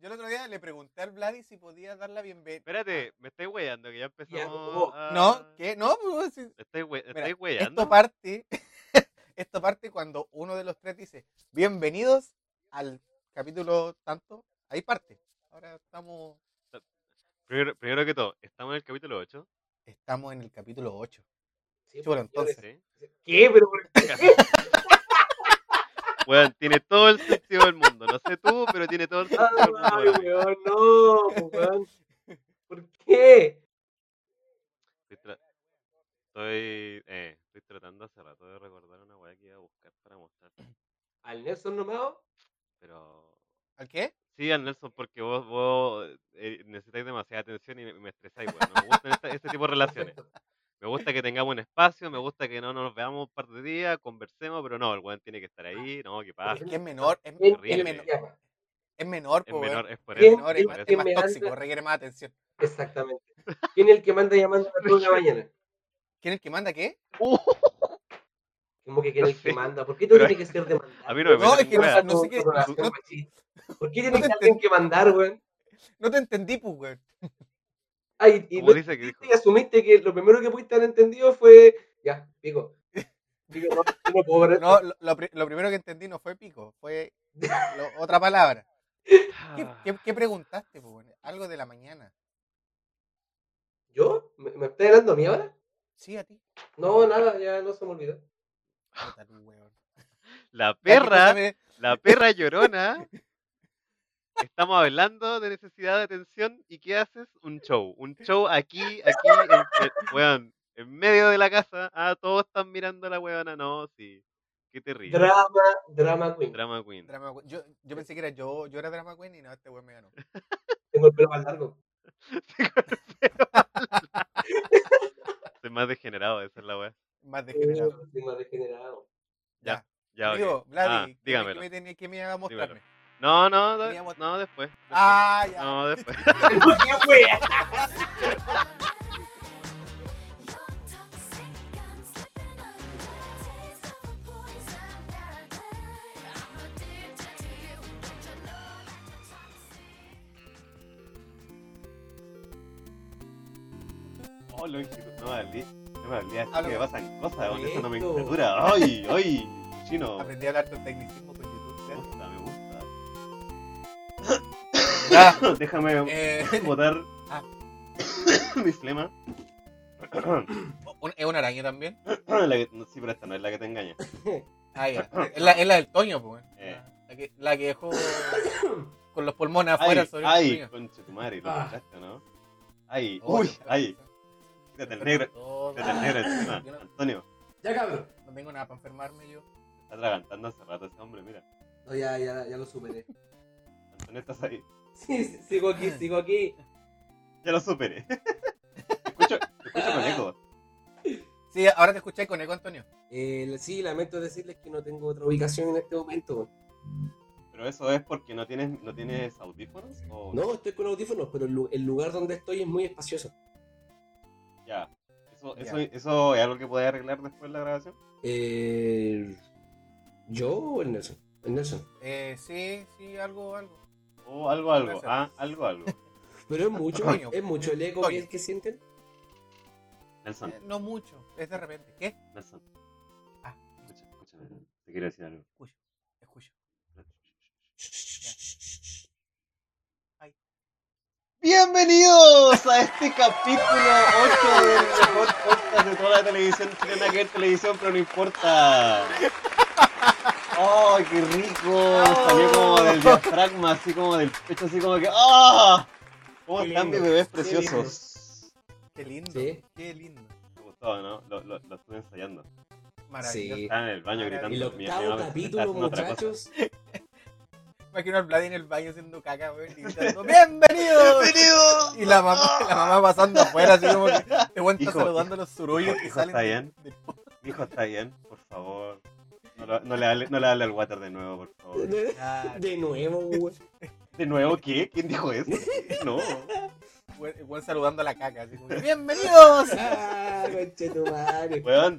yo el otro día le pregunté al Vladi si podía dar la bienvenida. Espérate, me estáis weyando que ya empezamos. No, ¿qué? No, pues. ¿Me estáis we- weyando? Esto parte, esto parte cuando uno de los tres dice, bienvenidos al capítulo tanto. Ahí parte. Ahora estamos, Primero, primero que todo, estamos en el capítulo 8. estamos en el capítulo 8. Sí, Bueno, pues, entonces. ¿sí? ¿Qué? Pero por qué? Weón, tiene todo el sentido del mundo. No sé tú, pero tiene todo el sentido del mundo. Ay, weón, no, weón. ¿Por qué? Estoy, tra- estoy, eh, estoy tratando hace rato de recordar una weá que iba a buscar para mostrar. ¿Al Nelson nomás? Pero. ¿Al qué? Sí, al Nelson, porque vos, vos eh, necesitáis demasiada atención y me, me estresáis, weón. No me gustan este tipo de relaciones. Perfecto. Me gusta que tengamos un espacio, me gusta que no nos veamos un par de días, conversemos, pero no, el weón tiene que estar ahí, no, ¿qué Es pasa? que es menor, es, ¿Quién- es quién menor, es menor, Es menor, es por ¿Quién- eso. menor, es es, más- es más tóxico, anda? requiere más atención. Exactamente. ¿Quién es el que manda llamando a las 2 de la mañana? ¿Quién es el que manda qué? Como que quién es el que manda. ¿Por qué tú Pero tienes que ser demandado? a mí no me No, es que no, no sé qué. ¿Por qué tienes que alguien que mandar, weón? no te entendí, pues, weón. Ay, y dice que y asumiste que lo primero que pudiste haber entendido fue. Ya, pico. Pico, no, no puedo ver No, lo, lo pri- lo primero que entendí no fue pico, fue lo- otra palabra. ¿Qué, Ah, qué- qué preguntaste, weón? Algo de la mañana. ¿Yo? ¿Me, me estás hablando a mí ahora? Sí, a ti. No, nada, ya no se me olvidó. La Ya, ¿qué perra, la perra llorona. Estamos hablando de necesidad de atención y ¿qué haces? Un show. Un show aquí, aquí, en, en- weón, en medio de la casa. Ah, todos están mirando a la weona. No, sí. Qué terrible. Drama, drama queen. Drama queen. Drama queen. Yo, yo pensé que era yo, yo era drama queen y no, este weón me ganó. Tengo el pelo más largo. Soy más degenerado, esa es la wea. Más degenerado. Tengo degenerado. Ya, ya, ok. Amigo, Vladi, Ah, ¿qué, me- dígamelo. qué me, iba a mostrarme? No, no, Teníamos- no, después. después. Ah, ya. No, después. Oh, lo dije, no me hablé. No me hablé, así que me pasan cosas, con esa nomenclatura. ¡Ay, ay! Chino. Aprendí a hablar tu tecnicismo con YouTube. Ya. Déjame Eh, botar Ah. mi flema. ¿Es una araña también? La que- no, sí, pero esta no es la que te engaña. Ah, ya. Es la, es la del Toño, pues. Eh. La, que, la que dejó con los pulmones Ay, afuera sobre el ay, conche tu madre, ¿lo Ah. escuchaste, no? Ay, Oh, uy, ay. Tírate el negro, tírate el negro encima. Yo no, Antonio, Ya, cabrón. no tengo nada para enfermarme yo. está atragantando hace rato ese hombre, mira. No, ya, ya, ya lo superé. Antonio, estás ahí. Sí, sí, sigo aquí, sigo aquí. Ya lo superé. Te escucho, te escucho con eco. Sí, ahora te escuché con eco, Antonio. Eh, sí, lamento decirles que no tengo otra ubicación en este momento. Pero eso es porque no tienes, no tienes audífonos o No, estoy con audífonos, pero el, lu- el lugar donde estoy es muy espacioso. ya. Eso, Ya. eso, eso es algo que podés arreglar después de la grabación. Eh, ¿Yo o el Nelson? El Nelson. Eh, sí, sí, algo, algo. O algo, algo. Ah, algo, algo. Pero es mucho, Coño. es mucho el eco Coño. que, que sienten. Nelson, Eh, no mucho, es de repente. ¿Qué? Nelson. Ah. Escucha, escúchame. Te quiero decir algo. Escucho, escucho. Bienvenidos a este capítulo 8 del mejor podcast de toda la televisión chilena que es televisión, pero no importa. ¡Ay, qué rico! Salió como del diafragma, así como del pecho, así como que ¡Ah! ¿Cómo Qué están mis lindo, bebés qué preciosos? Qué lindo, Sí. qué lindo. Me gustó, ¿no? Lo, lo, lo estuve ensayando. Maravilloso. Sí. Estaba en el baño gritando. El mi- mi octavo está capítulo, muchachos. Imagino al Vladi en el baño haciendo caca, weón, y gritando, ¡Bienvenido! ¡Bienvenido! Y la mamá, la mamá pasando afuera, así como que te cuenta saludando a los surullos hijo, que hijo, salen. ¿está de- bien? del- Mi hijo está bien, por favor. No, lo- no le hable, no le hable al water de nuevo, por favor. Ah, De nuevo, güey. ¿De nuevo qué? ¿Quién dijo eso? No. weón saludando a la caca, así como, ¡Bienvenidos! Ah,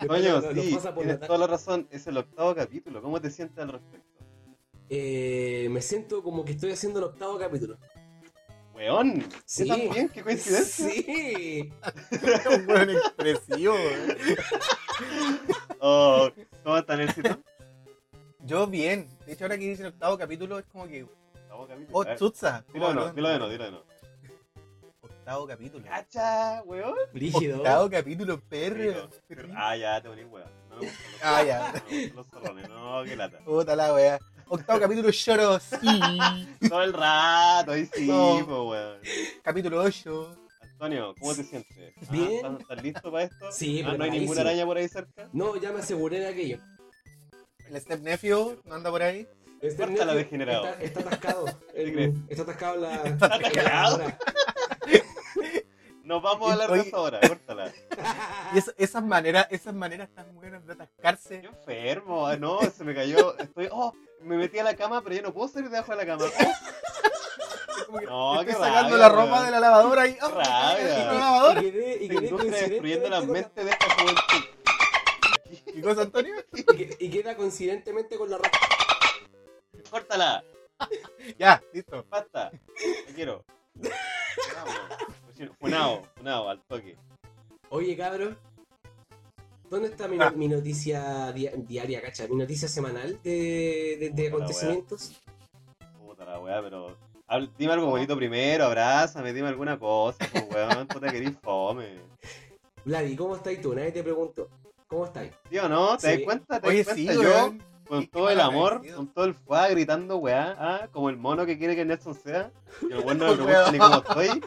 Toño, lo- lo sí, tienes la- toda la razón. Es el octavo capítulo. ¿Cómo te sientes al respecto? eh, me siento como que estoy haciendo el octavo capítulo. Weón, Sí. ¿Yo también? ¿Qué coincidencia? Sí. Un buen expresivo, weón. Oh, ¿Cómo están sitio? Yo bien. De hecho, ahora que dice el octavo capítulo, es como que. Octavo capítulo. Oh, A ver, Tutsa. Dilo de nuevo, dilo de nuevo, dilo de nuevo. Octavo capítulo. ¡Cacha, weón! Brígido. Octavo capítulo, perro. Ah, ya, te poní weón. No me gustan los Ah, ya. no me gustan los zorrones, no, qué lata. Puta la wea. Octavo capítulo, lloro, sí. Todo el rato, ahí sí, No. po, weón. Capítulo 8. Antonio, ¿cómo te sientes? Ah, Bien. ¿Estás, estás listo para esto? Sí, Ah, ¿No hay preparadísimo. ninguna araña por ahí cerca? No, ya me aseguré de aquello. El Step Nephew no anda por ahí. Este nervio degenerado. Está, está atascado. El- está atascado la. atascado? en la- Nos vamos a hablar de eso ahora, córtala. Y es- esas maneras, esas maneras tan buenas de atascarse. Yo enfermo, ah, no, se me cayó. Estoy, oh, me metí a la cama, pero ya no puedo salir debajo de la cama. Oh, No, estoy qué sacando rabia, la ropa weón. de la lavadora y. ¡Oh! rabia. ¿La Y quedé, y esta quedé destruyendo las coincidentemente mentes de esta juventud. ¿Qué cosa, Antonio? y que- Y queda coincidentemente con la ropa. Córtala, Ya, listo. basta. Te quiero. Funao, funao, al toque. Oye, cabros. ¿Dónde está mi, Ah. mi noticia dia- diaria, cacha? Mi noticia semanal de, de- de Puta la acontecimientos. Puta la weá, pero. Dime algo bonito primero, abrázame, dime alguna cosa, pues weón, puta querís fome. Vladi, ¿cómo estáis tú? Nadie te preguntó. ¿Cómo estáis? ¿Sí o no? ¿Te Sí. das cuenta? ¿Te Oye, das sí, cuenta? Yo, weón. con todo el amor, con todo el fuá gritando weá, ah, como el mono que quiere que Nelson sea, y el weón no me pregunta ni cómo estoy.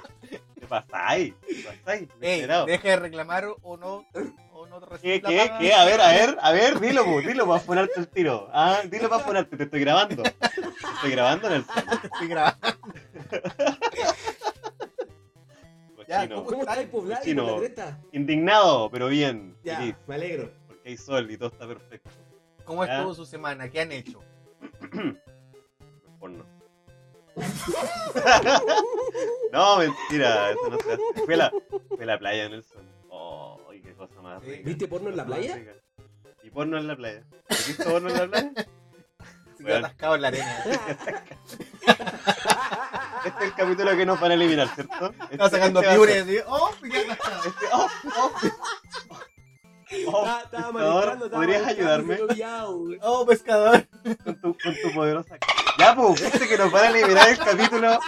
¿Qué pasáis? ¿Qué pasáis? Ey, deja de reclamar o no. O no te ¿Qué, la qué, qué? A ver, a ver, a ver, dilo, pues, dilo para ponerte el tiro. Ah, dilo para ponerte, te estoy grabando. Te estoy grabando, Nelson. Estoy grabando. Ya. ¿Cómo estáis, Chino. con la cresta? Indignado, pero bien. Ya, Feliz, me alegro. porque hay sol y todo está perfecto. ¿Cómo Ya. estuvo su semana? ¿Qué han hecho? Porno. no, mentira, eso no se hace. Fue a la, fue la playa, Nelson. Oh, qué cosa más rica. ¿Viste porno en la playa? rica. Y porno en la playa. ¿Has visto porno en la playa? Se Weón. quedó atascado en la arena. Este es el capítulo que nos van a eliminar, ¿cierto? Este, Estaba sacando este va a fibres ser- y. ¡Oh! Este, oh, oh. Oh, Estaba- estaba pescador, ¿podrías ayudarme. ¡Oh, pescador! con tu, con tu poderosa... Ya, pues, este que nos van a eliminar el capítulo.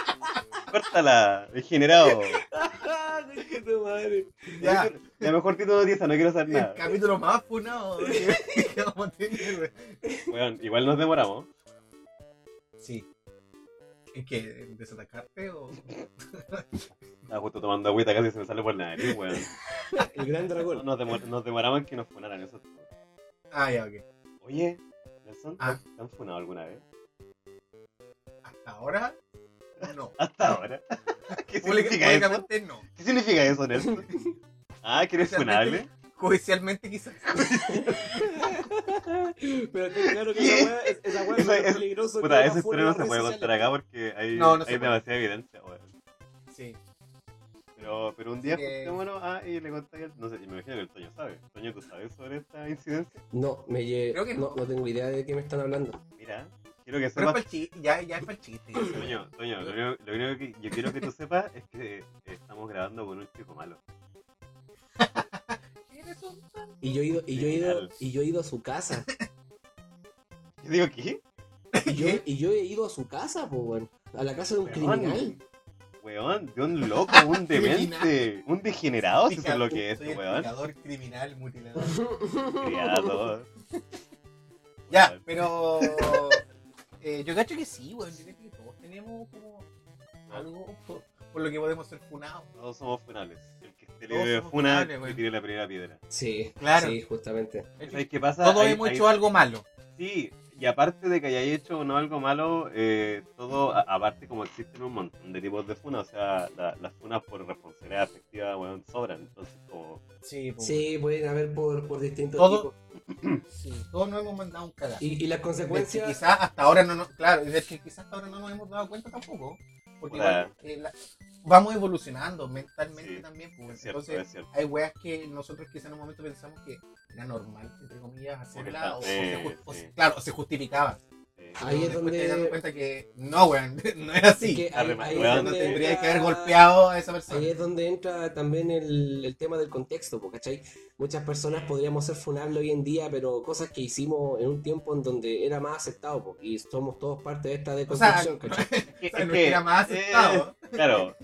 Córtala, degenerado. Concha tu madre. Ya. La mejor título de noticia, no quiero saber El nada. capítulo más funado que que vamos a tener, güey. Bueno, igual nos demoramos. Sí. ¿Es que desatacarte o.? Estaba justo tomando agüita, casi se me sale por la nariz, weón. El gran dragón. Nos, demor- nos demoramos en que nos funaran eso. Ah, ya, ok. Oye, Nelson, ¿te Ah. ¿te han funado alguna vez? Hasta ahora, no. Hasta ahora. ¿Qué significa eso? No. ¿Qué significa eso, Nelson? Ah, ¿que eres funable? Judicialmente quizás. Pero ten claro que esa weá es, esa weá es peligroso Puta, que esa la historia no funa se puede contar acá porque hay, No, no se hay demasiada evidencia, weón. Sí. Pero, pero un día que- juntémonos ah, y le conté que... No sé, y me imagino que el Toño sabe. Toño, ¿tú sabes sobre esta incidencia? No, me lle- Creo que no. no. no tengo idea de qué me están hablando. Mira, quiero que Pero es sepas... Ya, ya es para el chiste. Toño, Toño, lo único, lo único que yo quiero que tú sepas es que estamos grabando con un chico malo. ¿Eres un tan- Y yo he ido, y yo he ido, y yo he ido a su casa. Yo digo, ¿qué? Y yo, y yo he ido a su casa, pues, weón. A la casa de un Weón. criminal. Weón, de un loco, un demente, un degenerado, si eso es lo que es, Soy el weón. picador criminal, mutilador. Criado. Ya, pero. eh, yo cacho que sí, weón. Yo creo que todos tenemos como algo por, por lo que podemos ser funados. Todos somos funables. El Todos libre de funa, que la primera piedra. Sí, Claro. sí, justamente. ¿Sabes qué pasa? Todos Hay- hemos hay- hecho algo malo. Sí, y aparte de que hayáis hecho o no algo malo, eh, todo, a- aparte como existen un montón de tipos de funas, o sea, la- las funas por responsabilidad afectiva, weón, sobran. Entonces, como, Sí, pues. Sí, pueden haber por, por distintos Todo- tipos. sí. Todos nos hemos mandado un cagazo. Y, y las consecuencias. Quizás hasta ahora no nos. Claro, de que quizás hasta ahora no nos hemos dado cuenta tampoco. Porque igual, eh, la- vamos evolucionando mentalmente Sí, también. Pues. es cierto, Entonces, es hay weas que nosotros quizás en un momento pensamos que era normal, entre comillas, hacerla. O, o se, o claro, se justificaba. Eh, Ahí es después te donde- das cuenta que no, weón, no es así. que ahí, Arrema- ahí es weón, no donde tendrías que entra- haber golpeado a esa persona. Ahí es donde entra también el, el tema del contexto, ¿cachai? Muchas personas podríamos ser funables hoy en día, pero cosas que hicimos en un tiempo en donde era más aceptado, po, y somos todos parte de esta O sea, deconstrucción, ¿cachai? O sea, no era más aceptado. eh, claro.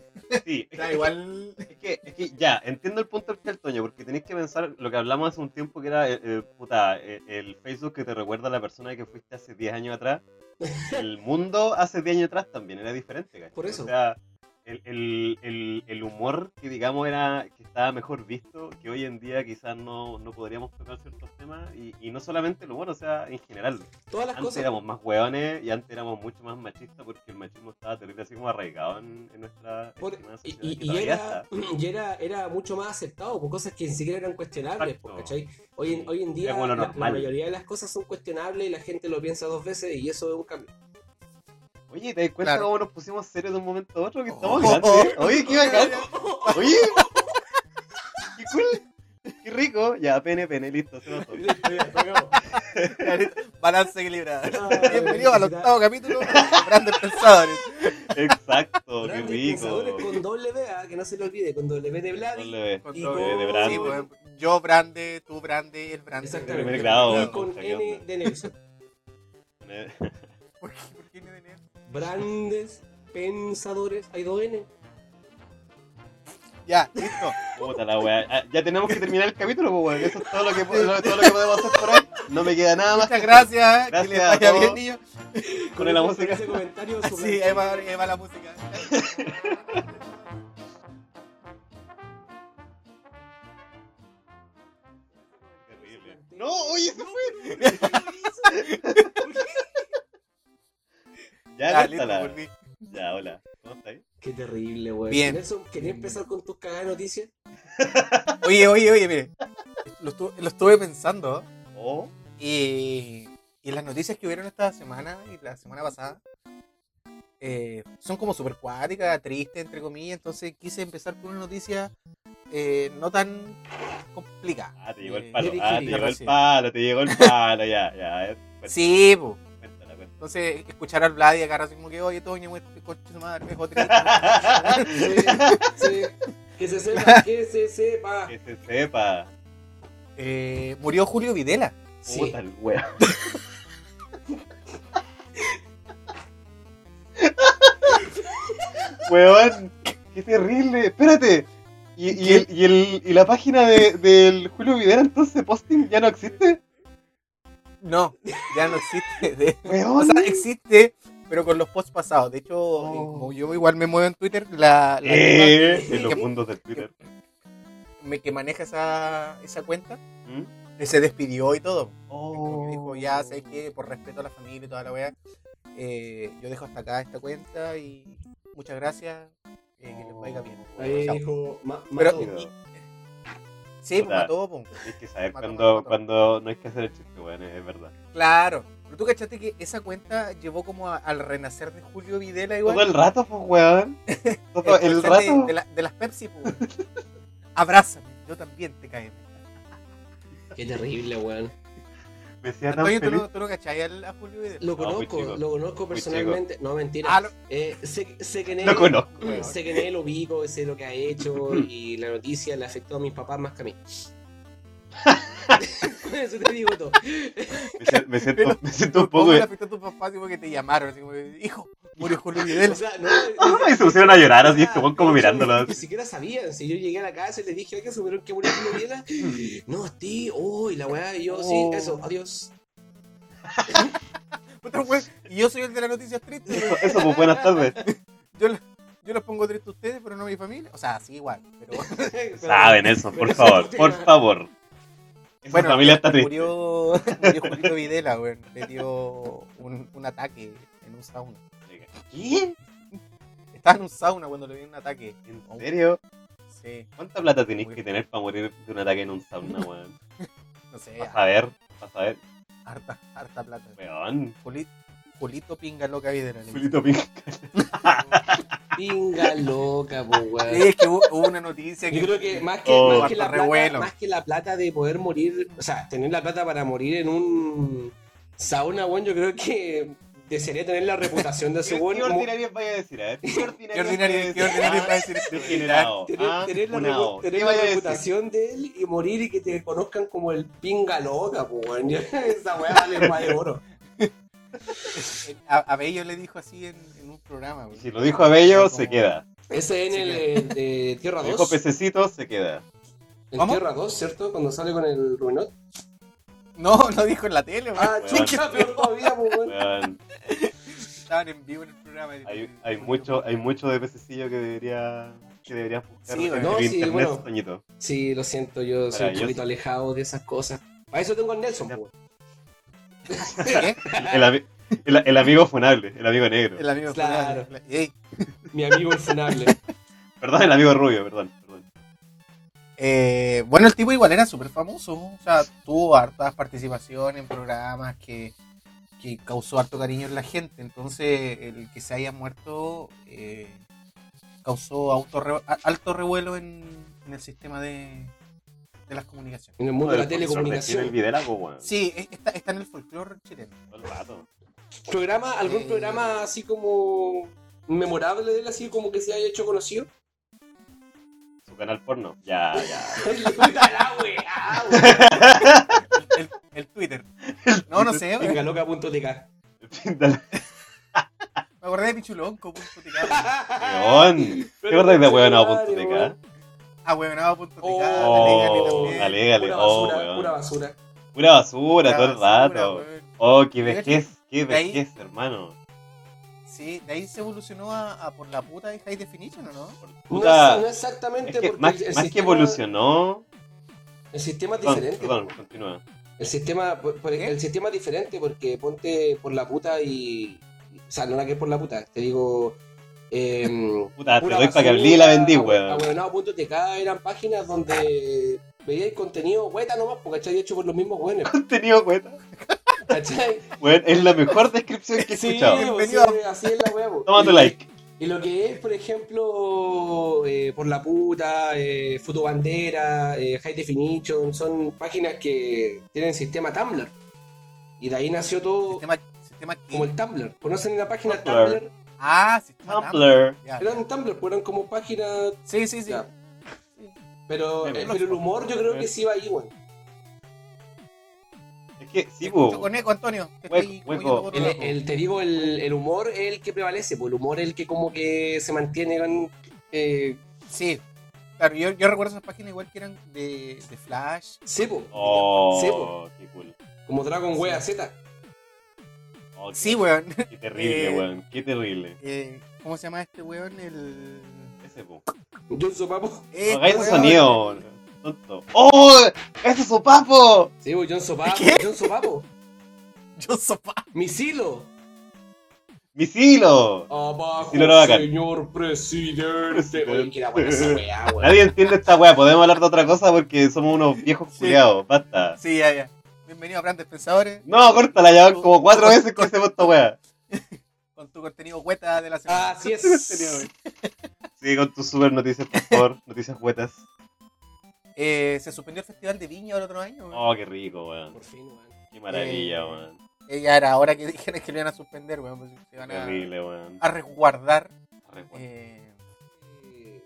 Sí. O sea, igual. Es que, es que ya, entiendo el punto del Toño, porque tenéis que pensar lo que hablamos hace un tiempo que era eh, eh, puta, eh, el Facebook que te recuerda a la persona que fuiste hace 10 años atrás. El mundo hace 10 años atrás también era diferente, ¿cachai? Por eso. O sea, el, el, el, el humor que digamos era que estaba mejor visto, que hoy en día quizás no, no podríamos tocar ciertos temas, y, y no solamente el humor, o sea, en general. Todas las Antes cosas. éramos más hueones y antes éramos mucho más machistas porque el machismo estaba terrible así como arraigado en, en nuestra Por- y, era, y era, era mucho más aceptado por cosas que ni siquiera eran cuestionables, po, ¿cachai? Hoy en, hoy en día bueno, la- la, mayoría de las cosas son cuestionables y la gente lo piensa dos veces y eso es un cambio. Oye, ¿te das cuenta Claro. cómo nos pusimos serios de un momento a otro? Que estamos Oh, grandes. oh, Oye, qué bacán. Oye, qué cool. Qué rico. Ya, pene, pene, listo. Se. Balance equilibrado. Ay, Bienvenido al octavo capítulo de Grandes Pensadores. Exacto, qué Grandes rico. pensadores con doble B, ah, que no se le olvide, con doble B de Vladi. Con todo- con- de Brande. Sí, pues, yo Brande, tú Brande, el Brande. Exactamente. primer grado, y con pucha, ¿qué N de Nelson. ¿Por qué? ¿Por qué no tenía? Grandes pensadores. Hay dos N. Ya, listo. Puta la wea. Ah, Ya tenemos que terminar el capítulo, pues, weón. Eso es todo lo, que, todo lo que podemos hacer por hoy. No me queda nada más. Muchas gracias. Gracias que les vaya bien. Con la música. ese comentario super- Sí, ahí va, ahí va la música. Terrible. No, oye, se fue. Ya, Ya, listo, córtala. volví. Ya, hola. ¿Cómo estáis? Qué terrible, weón. Bien. Nelson, ¿querías empezar con tus cagadas de noticias? Oye, oye, oye, mire. Lo estuve, lo estuve pensando Oh, y, y las noticias que hubieron esta semana y la semana pasada eh, son como súper cuáticas, tristes, entre comillas. Entonces quise empezar con una noticia eh, no tan complicada. ah, te llegó el Eh, palo. Ah, te llegó el palo, te llegó el palo, ya, ya. Sí, pues. Entonces, escuchar al Vlad y acá así como que, oye, Toño, muestra coche su madre, me dejó triste. Sí, sí. Que se sepa, que se sepa. Que se sepa. Eh, murió Julio Videla. Sí. Puta el wea. Weón, qué terrible. Espérate. ¿Y, y, el, y, el, y la página de, del Julio Videra entonces posting ya no existe? No, ya no existe. De- o sea, existe, pero con los posts pasados. De hecho, Oh. como yo igual me muevo en Twitter, la, la Eh, en los que, mundos del Twitter. me- que maneja esa, esa cuenta ¿Mm? eh, se despidió y todo. Oh. Como que dijo, ya sé que por respeto a la familia y toda la wea, eh, yo dejo hasta acá esta cuenta y muchas gracias. eh, que les vaya bien. Ahí dijo, Pero, y- sí, pues mató, pues. Tienes que saber Mató, cuando, mató, mató. cuando no hay que hacer el chiste, weón, es verdad. Claro. Pero tú cachaste que esa cuenta llevó como a- al renacer de Julio Videla igual. Todo el rato, pues, weón. Todo el rato. De, de la- de las Pepsi, pues. Abrázame, yo también te cae. Qué terrible, weón. Antonio, ¿tú feliz. no, tú no cachai a Julio Videla? Lo No, conozco, chico. lo conozco personalmente. No, mentira. Ah, lo- Eh, sé, sé que en él, Lo conozco. sé que en él lo ubico, sé lo que ha hecho y la noticia le afectó a mis papás más que a mí. Con Eso te digo todo. Me, siento- me siento, Pero, me siento un ¿Cómo poco. le afectó a tus papás? Así como que te llamaron, así como, hijo, murió Julio Videla. O sea, no, Y se pusieron a llorar así, este weón como mirándolo. Ni siquiera sabían. Si yo llegué a la casa y les dije, ¿qué supieron que murió Julio Videla? No, tío, oh, y la weá, y yo, sí, Oh. eso, adiós. Y yo soy el de las noticias tristes. Eso, eso, pues buenas tardes. Yo, yo los pongo tristes a ustedes, pero no a mi familia. O sea, sí, igual. Pero Saben eso, por pero favor, por favor. Esa bueno, familia está triste. murió, murió Julio Videla, weón. Le dio un, un ataque en un sauna. ¿Qué? Estaba en un sauna cuando le dio un ataque. ¿En serio? Sí, ¿Cuánta plata tenéis que tener para morir de un ataque en un sauna, weón? no sé, Para saber, para saber. harta, harta plata. Weón. Juli- Julito pinga loca dicen. Fulito Pink. Pinga loca, pues, weón. Sí, es que hubo, hubo una noticia que... Yo creo que más que, Oh. más, que la plata, más que la plata de poder morir, o sea, tener la plata para morir en un sauna, weón, yo creo que desearía tener la reputación de ¿Qué, ese qué weón como- ordinarias vaya a decir? A ver, ¿qué ordinarias Qué ordinario, qué ordinario para decir. Degenerado. tener, ah, la, ¿Qué vaya a reputación de él y morir y que te conozcan como el pinga loca, weón. Esa weá vale más de oro. A, a Bello le dijo así en, en un programa. güey. Si lo dijo Abello, Como- se queda. Ese en el, de Tierra Lo 2. dijo Pececito, se queda. En. Tierra 2, ¿cierto? Cuando sale con el Ruinot. No, no dijo en la tele, güey. Ah, Weón. chucha, peor todavía, weón. Weón, Estaban en vivo en el programa. hay, hay mucho, hay mucho de pececillo que debería que deberías buscar Sí, weón. No, sí, internet, bueno. Sí, lo siento, yo soy un poquito alejado de esas cosas. Para eso tengo a Nelson, weón. ¿Qué? El, ami- el- el amigo funable, el amigo negro. El amigo Claro. Mi amigo el funable. Perdón, el amigo rubio, perdón. Eh, bueno, el tipo igual era súper famoso. O sea, tuvo hartas participaciones en programas que, que causó harto cariño en la gente. Entonces, el que se haya muerto eh, causó auto re- a- alto revuelo en, en el sistema de, de las comunicaciones. En el mundo de la telecomunicación. El Videlago, weón. Sí, es- está, está en el folclore chileno. Todo el rato. ¿Programa, ¿Algún Eh. programa así como memorable de él, así como que se haya hecho conocido? Canal porno. Ya, ya. Puta la. El, el Twitter. No, no sé. Venga, Me acordé de Pichulonco. punto TK. Weón. ¿Te acuerdas de weón.tk? Ahueonado.tk. Oh, alégale también. alégale. Pura Oh, basura, pura basura. Pura basura todo el Basura, rato. weón. Oh, qué vejez, qué vejez, hermano. Sí, de ahí se evolucionó a, a por la puta de High Definition, ¿o no? No, Puta, no exactamente es que porque más, el, el más que evolucionó. el sistema es diferente. perdón, continúa. El sistema, por- por- ¿Qué? el sistema es diferente porque ponte por la puta y. O sea, no la que es por la puta, te digo. Eh, Puta, te doy para que hablé y la vendí, weón. ahueonado.tk eran páginas donde veíais contenido hueta nomás, porque. Hecho por los mismos buenos. Contenido, cueta. ¿Cachai? Weón, es la mejor descripción que he Sí, escuchado. pues, sí, así es la huevo. Toma tu Y- like. Y lo que es, por ejemplo, eh, Por la Puta, eh, Fotobandera, eh, High Definition, son páginas que tienen sistema Tumblr. Y de ahí nació todo Sistema, sistema que- como el Tumblr. ¿Conocen la página Tumblr. Tumblr? Ah, sistema Tumblr. Ya. Eran Tumblr, pues eran como páginas. Sí, sí, sí. Ya. Pero, Bien, eh, pero el humor yo creo que sí va ahí, weón. Que, sí, po. con eco, Antonio. estoy hueco. El, te digo, el, el humor es el que prevalece, pues el humor es el que como que se mantiene con, eh, Sí. Claro, yo, yo recuerdo esas páginas igual que eran de, de Flash. sí, po, Oh, Sí, po. qué cool. como Dragon Wea Z. Oh, qué- Sí, weón. Qué terrible, Eh, weón. Qué terrible. Eh, ¿Cómo se llama este weón? El. Ese, po. John Sopapo. Este Hagáis ese weón. sonido, tonto. ¡Oh! ¡Ese es su papo! Sí, pues John Sopapo. ¿Qué? John Sopapo. Yo sopa. Misilo. ¡Misilo! Abajo, Misilo señor presidente. Oye, que buena esa weá. Nadie entiende esta weá. Podemos hablar de otra cosa porque somos unos viejos Sí. culiados. Basta. Sí, ya, ya. Bienvenido a Grandes Pensadores No, córtala, ya van como cuatro veces que hacemos esta weá. con tu contenido hueta de la semana. Ah, así es. Sí, con tus super noticias, por favor. Noticias huetas. Eh, se suspendió el Festival de Viña el otro año. weón. Oh, qué rico, weón. Por fin, weón. Qué maravilla, Eh, weón. Eh, ya era hora que dijeran que lo iban a suspender, weón. pues, se van a, Terrible, weón. a resguardar. Recuerdo. Eh, Eh,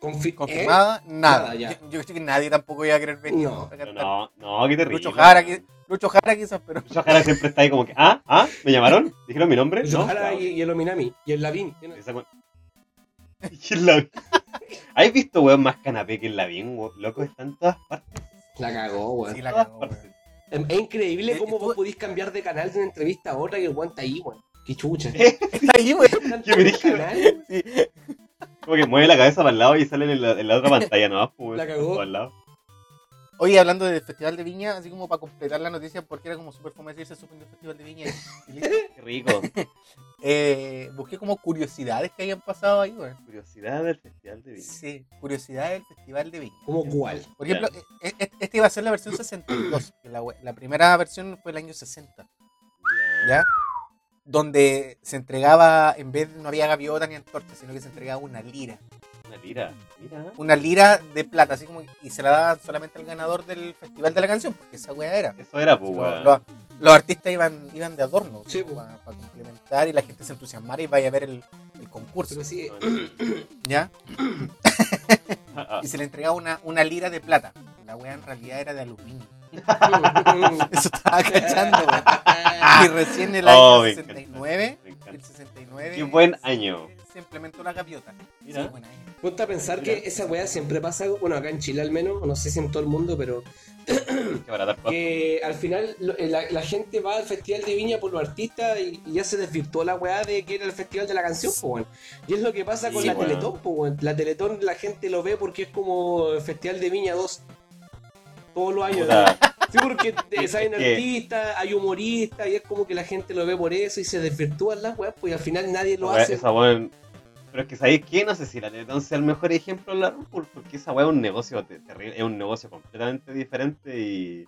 confi- confirmada, nada. Nada, ya. yo, yo creo que nadie tampoco iba a querer venir. No. a no, no, qué terrible. Lucho Jara, qui- Lucho Jara quizás, pero Lucho Jara siempre está ahí como que, ¿ah? ¿ah? ¿Me llamaron? ¿Dijeron mi nombre? Lucho No. Jara Claro. y, y el Ominami. Y el Lavín. Y el Lavín. ¿Has visto, weón, más canapé que el Lavín, weón? Loco, está en todas partes. La cagó, weón. sí la todas cagó, partes. weón. Es increíble Eh, cómo vos podís cambiar de canal de una entrevista a otra y el weón está ahí, weón. Qué chucha. Está ahí, weón. Qué. Canal, Sí. Como que mueve la cabeza para el lado y sale en la, en la otra pantalla, ¿no? Pues, La cagó. Para el lado. Oye, hablando del Festival de Viña, así como para completar la noticia, porque era como súper fome decir se suspendió el Festival de Viña y, y listo. Qué rico. Eh, busqué como curiosidades que hayan pasado ahí, weón. Curiosidad del Festival de Viña. Sí, curiosidades del Festival de Viña. ¿Cómo cuál? Por ejemplo, e- e- esta iba a ser la versión 62, que la, la primera versión fue el año 60, ¿ya? Donde se entregaba, en vez de no había gaviota ni antorcha, sino que se entregaba una lira. Una lira. Mira. Una lira de plata, así como, y se la daban solamente al ganador del Festival de la Canción, porque esa weá era. Eso era, pues, Los, weón. los- los artistas iban, iban de adorno, Sí, para complementar y la gente se entusiasmara y vaya a ver el, el concurso. Pero sí, ¿Ya? Y se le entregaba una, una lira de plata. La wea en realidad era de aluminio. Eso estaba cachando, weón. Y recién el Oh, año encanta, 69, me encanta. el 69. Qué buen año. Se implementó la gaviota. Mira. Sí, buen año. Ponte a pensar que esa weá siempre pasa, bueno, acá en Chile al menos, no sé si en todo el mundo, pero que al final lo- eh, la, la gente va al Festival de Viña por los artistas y, y ya se desvirtuó la weá de que era el Festival de la Canción, po, weón. Y es lo que pasa con Sí, la. Teletón, po, weón. La Teletón la gente lo ve porque es como el Festival de Viña 2. Todos los años. Sí, porque te salen artistas, hay humoristas, y es como que la gente lo ve por eso y se desvirtúan las weas, pues y al final nadie lo hace. esa Pero es que ¿sabéis qué? No sé si la Teletón sea el mejor ejemplo de la RuPaul, porque esa weá es un negocio te- terrible, es un negocio completamente diferente y.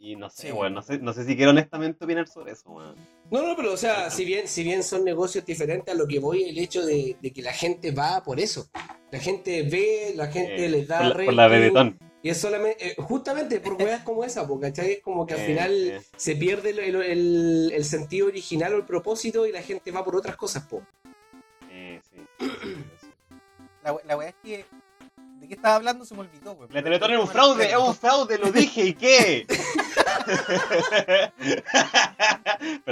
Y no sé, Sí. weón, no sé, no sé si quiero honestamente opinar sobre eso, weón. No, no, pero o sea, si bien, si bien son negocios diferentes, a lo que voy el hecho de, de que la gente va por eso. La gente ve, la gente Eh, les da por, la, por la rating, Teletón. Y es solamente, eh, justamente por weas como esa, porque ¿cachai? Es como que al Eh, final eh. se pierde el, el- el- el sentido original o el propósito y la gente va por otras cosas, po. La, la weá es que. ¿De qué estaba hablando? Se me olvidó, weón. La Teletón es un fraude, es un fraude, lo dije, ¿y qué?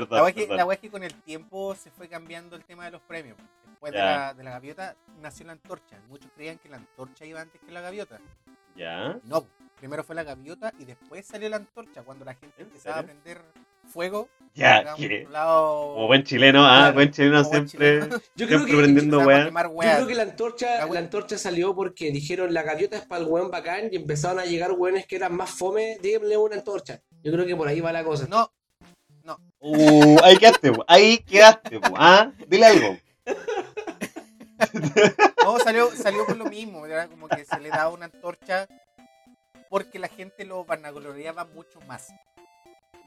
La weá es que, es con el tiempo se fue cambiando el tema de los premios. Después de la, de la gaviota nació la antorcha. Muchos creían que la antorcha iba antes que la gaviota. ¿Ya? No, primero fue la gaviota y después salió la antorcha. Cuando la gente ¿En empezaba a serio? Fuego. Ya, lado- Como buen chileno, ah, Claro, buen chileno como buen siempre, chileno. Yo creo siempre que, weá. Yo creo que la antorcha, La antorcha salió porque dijeron la gaviota es para el weón bacán y empezaron a llegar weones que eran más fome, díganle una antorcha. Yo creo que por ahí va la cosa. No, Uh, ahí quedaste, po, ahí quedaste, po, ah, dile algo. no salió, salió por lo mismo. Era como que se le daba una antorcha porque la gente lo vanagloriaba mucho más.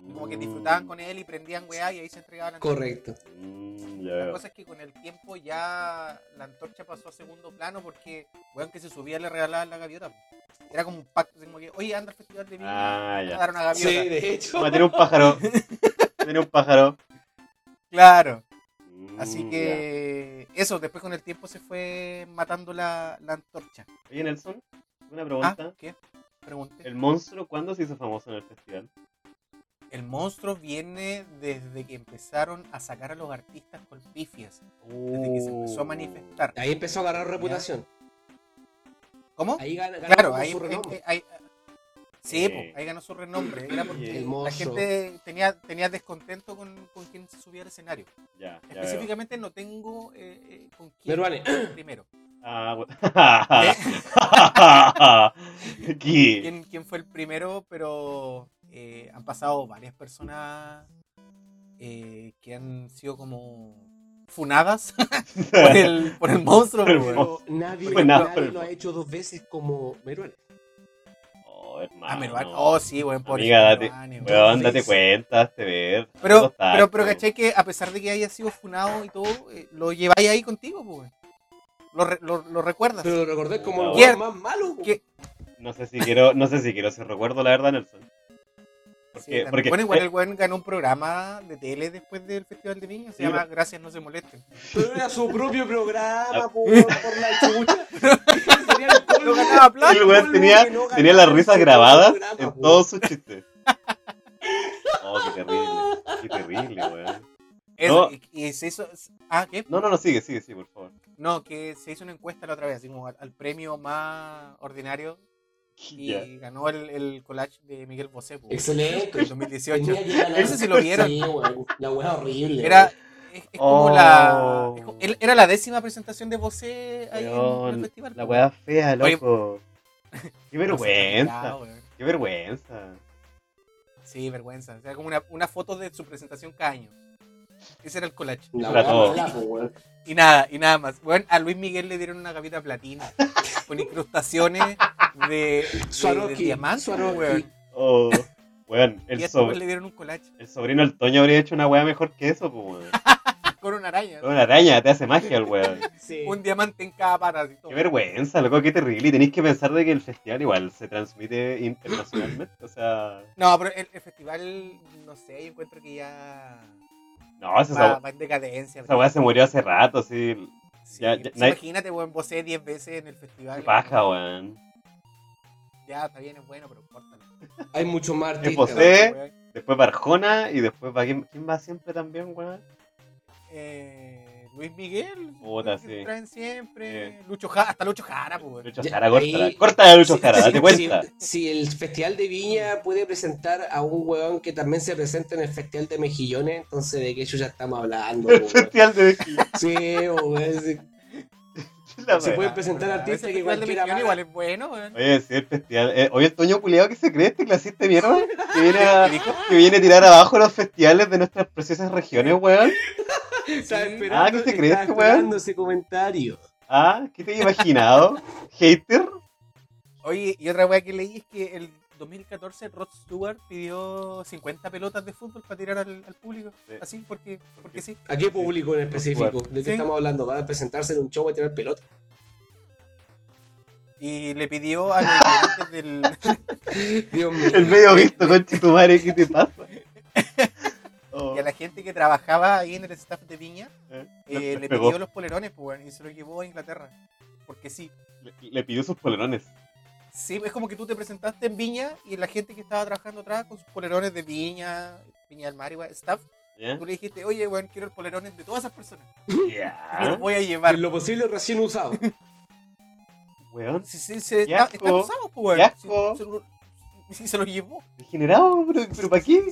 Como que disfrutaban con él y prendían weá y ahí se entregaban la antorcha. Correcto. Mm, ya La cosa es que con el tiempo ya la antorcha pasó a segundo plano porque, weón, que se subía le regalaban la gaviota. Era como un pacto, así como que, oye, anda al festival de Viña, Ah, a ya. dar una gaviota. Sí, de hecho. A un pájaro. Tiene un pájaro. Claro. Mm, Así que eso, después con el tiempo se fue matando la, la antorcha. Oye, Nelson, una Ah, pregunta. ¿El monstruo cuándo se hizo famoso en el festival? El monstruo viene desde que empezaron a sacar a los artistas con pifias. Desde que se empezó a manifestar. Ahí empezó a agarrar reputación. ¿Cómo? Ahí ganó, Claro, ahí, su renombre. ahí- sí, Eh. po, ahí ganó su renombre. Era porque El la gente tenía, tenía descontento con, con quien se subía al escenario. Ya, ya veo. Específicamente no tengo eh, eh, con quién Meruane. fue primero. Ah, bueno. ¿Eh? ¿Quién, quién fue el primero? Pero eh, han pasado varias personas eh, que han sido como funadas por el, por el monstruo. Pero nadie, nada, lo ha hecho dos veces como Meruane. Oh, hermano. Ah. Oh, sí, buen por Amiga, date, Meruane, weón, date cuenta, hazte ver. Pero, pero, pero, po. ¿cachai? Que a pesar de que haya sido funado y todo, eh, lo lleváis ahí contigo, pues, weón. Lo, lo, lo recuerdas. Pero lo recordé como el más malo. No sé si quiero, no sé si quiero ese recuerdo, la verdad, Nelson. Porque, bueno, igual el weón ganó un programa de tele después del Festival de Viña, se Sí, llama Gracias, no se molesten. Pero era su propio Ah. programa, po, por la chucha. Lo ganaba plata, el weón tenía, no tenía las risas grabadas programa, en po. todos sus chistes. Oh, qué terrible, qué terrible, weón. Eso, No. y, se hizo. Ah, ¿qué? No, no, no, sigue, sigue, sí, por favor. No, que se hizo una encuesta la otra vez, así como al, al premio más ordinario y ganó el, el collage de Miguel Bosé, pues, Excelente. en 2018. Tenía que ganar. No sé si lo vieron. Sí. La wea horrible. Era. Es, es como Oh. la. es como- él- era la décima presentación de Bosé ahí en- el festival. la pues. weá fea, Oye, loco. Qué vergüenza, qué vergüenza. Sí, vergüenza. O sea, como una, una foto de su presentación cada año. Ese era el collage. La. Y nada, y nada más. Bueno, a Luis Miguel le dieron una gavita platina con incrustaciones de, de, de Swarovski, diamante, Swarovski. weón. Oh, weón, el, le dieron un collage el sobrino del Toño habría hecho una weá mejor que eso, pues, weón. con una araña. Una araña, te hace magia el weón. Sí. Un diamante en cada pata. así. Qué vergüenza, loco, qué terrible. Y tenéis que pensar de que el festival igual se transmite internacionalmente. O sea, No, pero el, el festival, no sé, yo encuentro que ya. No, esa, Va, en decadencia. esa weá se murió hace rato, sí. Sí, ya- ya- pues Imagínate, weón, vocé 10 veces en el festival. Qué paja, weón. Ya, está bien, es bueno, pero córtalo. Hay muchos más artistas. Weón. Después Barjona y después va ¿quién, quién va siempre también, weón? Eh, Luis Miguel. Puta, sí. traen siempre. Lucho Jara, hasta Lucho Jara, pues. Lucho Jara, ahí- Córtala, Lucho Si- Jara, date cuenta. Si, el Festival de Viña puede presentar a un weón que también se presenta en el Festival de Mejillones, entonces de qué ya estamos hablando. El festival de. Sí, weón, sí. La Se wea. puede presentar Ese artistas que festival de más. igual es bueno, weón. Oye, sí, el festival. Eh, oye, el Toño culiado que se cree este clasista de mierda. Que viene, a, que viene a tirar abajo los festivales de nuestras preciosas regiones, weón. Esperando, Ah, ¿qué se cree este weón? esperando ese comentario. Ah, ¿qué te he imaginado? ¿Hater? Oye, y otra weá que leí es que el 2014 Rod Stewart pidió 50 pelotas de fútbol para tirar al, al público. Sí. Así, porque, porque sí. ¿A qué público en específico? ¿De qué Sí. estamos hablando? ¿Va a presentarse en un show a tirar pelota? Y le pidió a los del, Dios mío. El medio visto, conche tu madre, ¿qué te pasa? Oh, y a la gente que trabajaba ahí en el staff de Viña, eh, eh, le, pegó. pidió los polerones, pues, y se los llevó a Inglaterra. Porque sí. Le- le pidió sus polerones. Sí, es como que tú te presentaste en Viña y la gente que estaba trabajando atrás con sus polerones de Viña, Viña del Mar, igual, staff, ¿Ya? tú le dijiste, oye, weón, quiero los polerones de todas esas personas. Ya. Y los voy a llevar. En lo posible recién usado. Weón, Sí, sí, se está, están usados, pues, weón. Sí, se, sí, se los llevó. degenerado, pero, pero ¿para qué?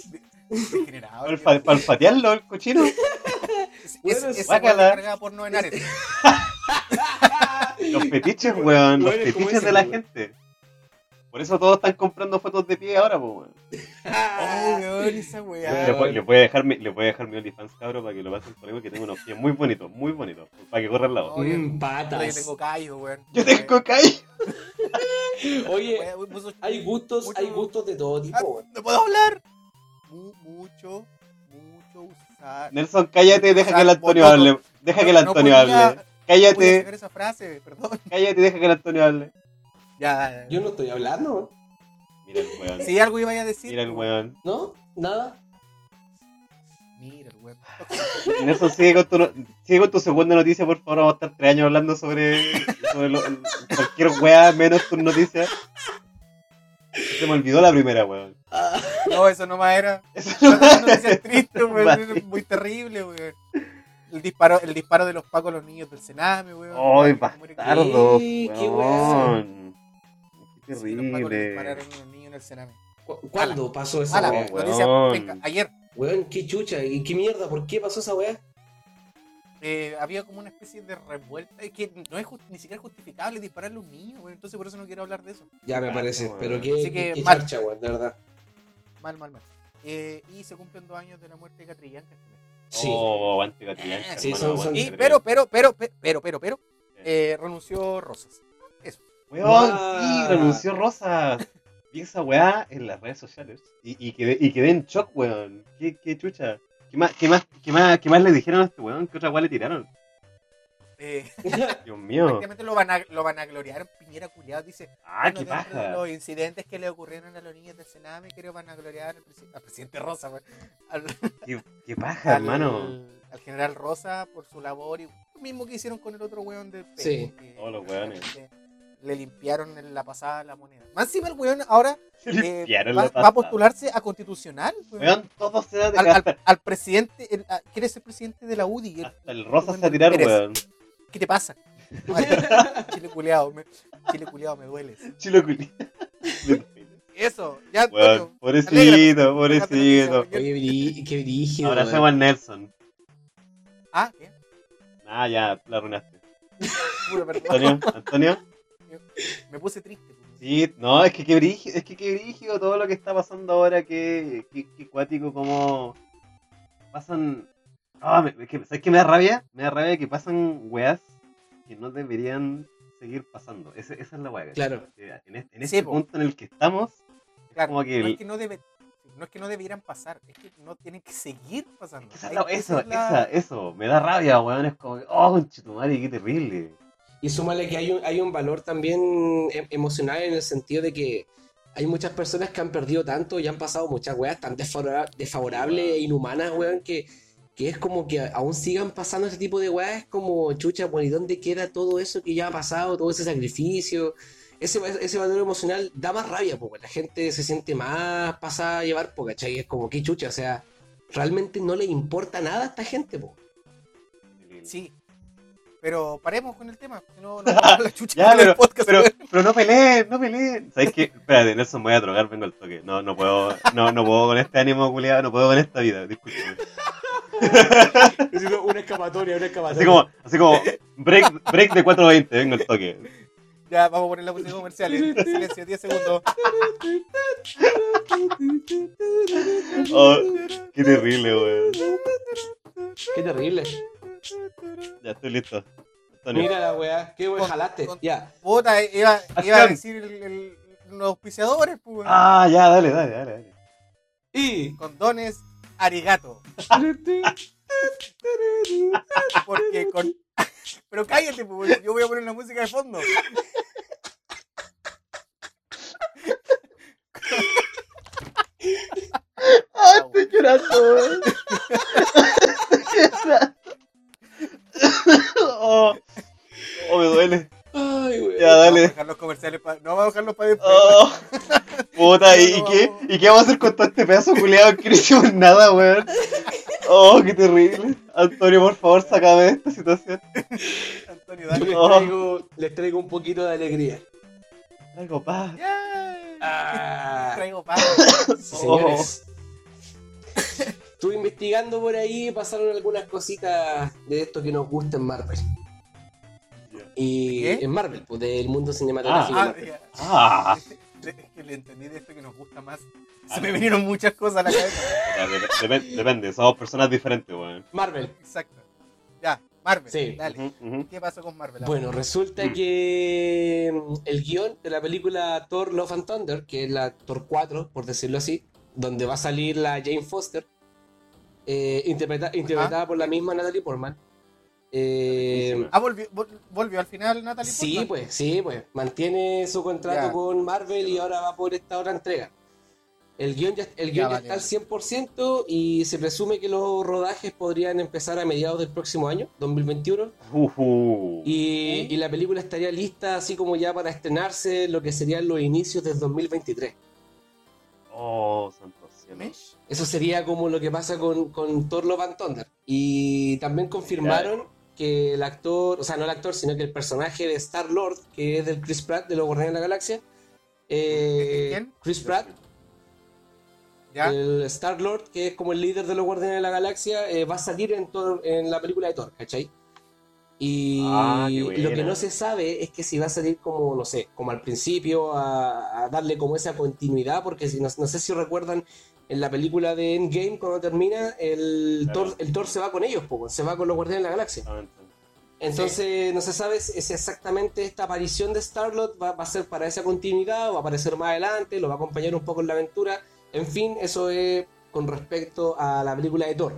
Degenerado. ¿Para, olfa- para olfatearlo, el cochino? Es, Bueno, es, esa cargada por no en Ares. Los fetiches, weón, los fetiches de la weón. gente. Por eso todos están comprando fotos de pie ahora, pues, weón. Ay, weón, esa Le, weá. voy- le voy a dejar mi, le voy a dejar mi OnlyFans, cabro, para que lo pasen por ahí, porque tengo unos pies muy bonitos, muy bonitos, para que corran la voz. Oye, Mm, Yo patas. tengo callo, weón. Yo tengo callo. Oye, hay gustos, mucho- hay gustos de todo Ah, tipo. weón. ¿No puedo hablar? Mu- mucho, mucho usar. Nelson, cállate, deja que el Antonio hable. Deja que el No Antonio podía- hable. Cállate, sacar esa frase, perdón. cállate, deja que el Antonio hable. Ya, Yo no estoy hablando. Mira el weón. Si algo iba a decir. Mira el weón. ¿no? Nada. Mira el weón. Nelson, sigue con, tu, no- sigue con tu segunda noticia, por favor. Vamos a estar tres años hablando sobre, sobre lo- cualquier weá menos tus noticias. Se me olvidó la primera, weón. No, eso no más era. Eso Una noticia triste, weón. Era Muy terrible, weón. El disparo, el disparo de los pacos a los niños del Sename, weón. ¡Ay, bastardo! ¿Qué? ¿Qué weón. Sí, los terrible. dispararon a unos niños en el Sename. ¿Cu- ¿Cuándo pasó esa Mala, weá? weón. noticia, venga, ayer. Weón, qué chucha, y qué mierda, ¿por qué pasó esa weá? eh, había como una especie de revuelta. Es que no es just- ni siquiera justificable dispararle a un niño, weón. Entonces por eso no quiero hablar de eso. Ya me parece, pero qué, que qué mal. charcha, weón, de verdad. Mal, mal, mal. Eh, y se cumplen dos años de la muerte de Catrillanca. mes. Sí. Oh, aguante Catrillanca, Sí, hermano, son- son- Y, pero, pero, pero, pe- pero, pero, pero, eh, renunció Rosas. Weón, Ah. sí, renunció Rosas. Vi esa weá en las redes sociales. Y, y, quedé, y quedé en shock, weón. Qué, qué chucha. ¿Qué más, qué, más, qué, más, ¿Qué más le dijeron a este weón? ¿Qué otra weá le tiraron? Eh, Dios mío. prácticamente lo van a, lo van a gloriar. Piñera Culiado dice, Ah, bueno, qué de paja. los incidentes que le ocurrieron a los niños del Sename, creo van a gloriar al, presi- al presidente Rosa, weón. al, Qué, qué paja, al- hermano. al general Rosa por su labor y lo mismo que hicieron con el otro weón PEC, Sí. Todos los weones. prácticamente Le limpiaron en la pasada la moneda. Más encima el weón ahora Se eh, va, va a postularse a constitucional. weón. Todos se dan de al, al- presidente, el- a- quiere ser presidente de la UDI. el- hasta el Rosas a tirar, Pérez. weón. ¿Qué te pasa? Chile culeado, me, Chile culeado, me dueles. Chilo culi. Eso, ya, Weón, Antonio. pobrecito, pobrecito. Oye, qué brígido. Ahora hacemos al Nelson. Ah, ¿qué? Ah, ya, la arruinaste. Perdón. Antonio, Antonio. Me puse triste. Sí, no, es que qué brígido, es que qué brígido todo lo que está pasando ahora, que, que, que cuático como pasan... Ah, me- es que, ¿sabes qué me da rabia? Me da rabia que pasan weas que no deberían seguir pasando. Ese- esa es la wea. Claro. En este, en Sí, este po. punto en el que estamos, es Claro, como que... no el- es que no debe, no es que no debieran pasar, es que no tienen que seguir pasando. esa es esa eso, es la- esa, eso, me da rabia, weón. Es como, que, oh, conchetumare, qué terrible. Y súmale que hay un, hay un valor también em- emocional en el sentido de que hay muchas personas que han perdido tanto y han pasado muchas weas tan desfavora- desfavorables e inhumanas, weón, que, que es como que aún sigan pasando este tipo de weas, es como, chucha, bueno, ¿y dónde queda todo eso que ya ha pasado, todo ese sacrificio? Ese, ese valor emocional da más rabia, porque la gente se siente más pasada a llevar, porque ¿cachai? Es como que chucha, o sea, realmente no le importa nada a esta gente, po. Sí. Pero paremos con el tema. porque No, no la chucha Ya, con el pero, podcast, pero, pero no peleen, no peleen. ¿Sabes qué? Espérate, Nelson, me voy a drogar, vengo al toque. No, no puedo, no, no puedo con este ánimo culiado, no puedo con esta vida, discúlpeme. una escapatoria, una escapatoria. Así como, así como, break, break de 420, vengo al toque. Ya, vamos a poner la música comercial. Silencio, 10 segundos. Oh, qué terrible, weón. Qué terrible. Ya estoy listo. Antonio. Mira la weá, qué jalaste. con- Ya. Puta, iba, iba a decir el, el- los auspiciadores, pues. Ah, ya, dale, dale, dale. dale. Y. Condones Arigato. Porque con. Pero cállate, pues, yo voy a poner la música de fondo. Ah, estoy llorando, weón. oh, oh, me duele. Ay, weón. Ya, Vamos a dale. dejar los comerciales pa- No, vamos a dejarlos para después. Oh, puta, ¿y, No, y no, qué? vamos. ¿Y qué vamos a hacer con todo este pedazo culiado que no hicimos nada, weón? Oh, qué terrible. Antonio, por favor, sácame de esta situación. Antonio, Yo dale. les Oh. traigo, les traigo un poquito de alegría. Traigo paz. Yay. Ah. Traigo paz. Señores. Estuve investigando por ahí, pasaron algunas cositas de esto que nos gusta en Marvel. Y ¿Qué? en Marvel, pues del mundo cinematográfico. Ah. Ah, Es que le entendí de esto que nos gusta más. Se me vinieron muchas cosas a la cabeza. dep- depende, somos personas diferentes, weón. Marvel. Exacto. Ya, Marvel. Sí. Dale. ¿Qué pasó con Marvel? Bueno, resulta Mm. que mm, el guion de la película Thor Love and Thunder, que es la Thor 4, por decirlo así, donde va a salir la Jane Foster, eh, interpreta- interpretada por la misma Natalie Portman. Eh, Buenísima. Ah, volvió, vol- volvió al final Natalie sí, Portman? pues, sí, pues. Mantiene su contrato Ya. con Marvel y ahora va por esta otra entrega. El guion ya, el guion ya vale, está al 100% y se presume que los rodajes podrían empezar a mediados del próximo año, 2021. Ujú. Y, y la película estaría lista así como ya para estrenarse lo que serían los inicios del 2023. Oh, Eso sería como lo que pasa con, con Thor Love and Thunder. Y también confirmaron que el actor, o sea, no el actor, sino que el personaje de Star Lord, que es del Chris Pratt de los Guardianes de la Galaxia. eh, ¿Quién? Chris Pratt, Ya. el Star Lord, que es como el líder de los Guardianes de la Galaxia, eh, va a salir en, Thor- en la película de Thor, ¿cachai? Y Ah, lo que no se sabe es que si va a salir como, no sé, como al principio, a, a darle como esa continuidad, porque si no, no sé si recuerdan en la película de Endgame, cuando termina, el, Claro. Thor, el Thor se va con ellos, po, se va con los Guardianes de la Galaxia. Entonces, no se sabe si exactamente esta aparición de Star-Lord va, va a ser para esa continuidad o va a aparecer más adelante, lo va a acompañar un poco en la aventura. En fin, eso es con respecto a la película de Thor.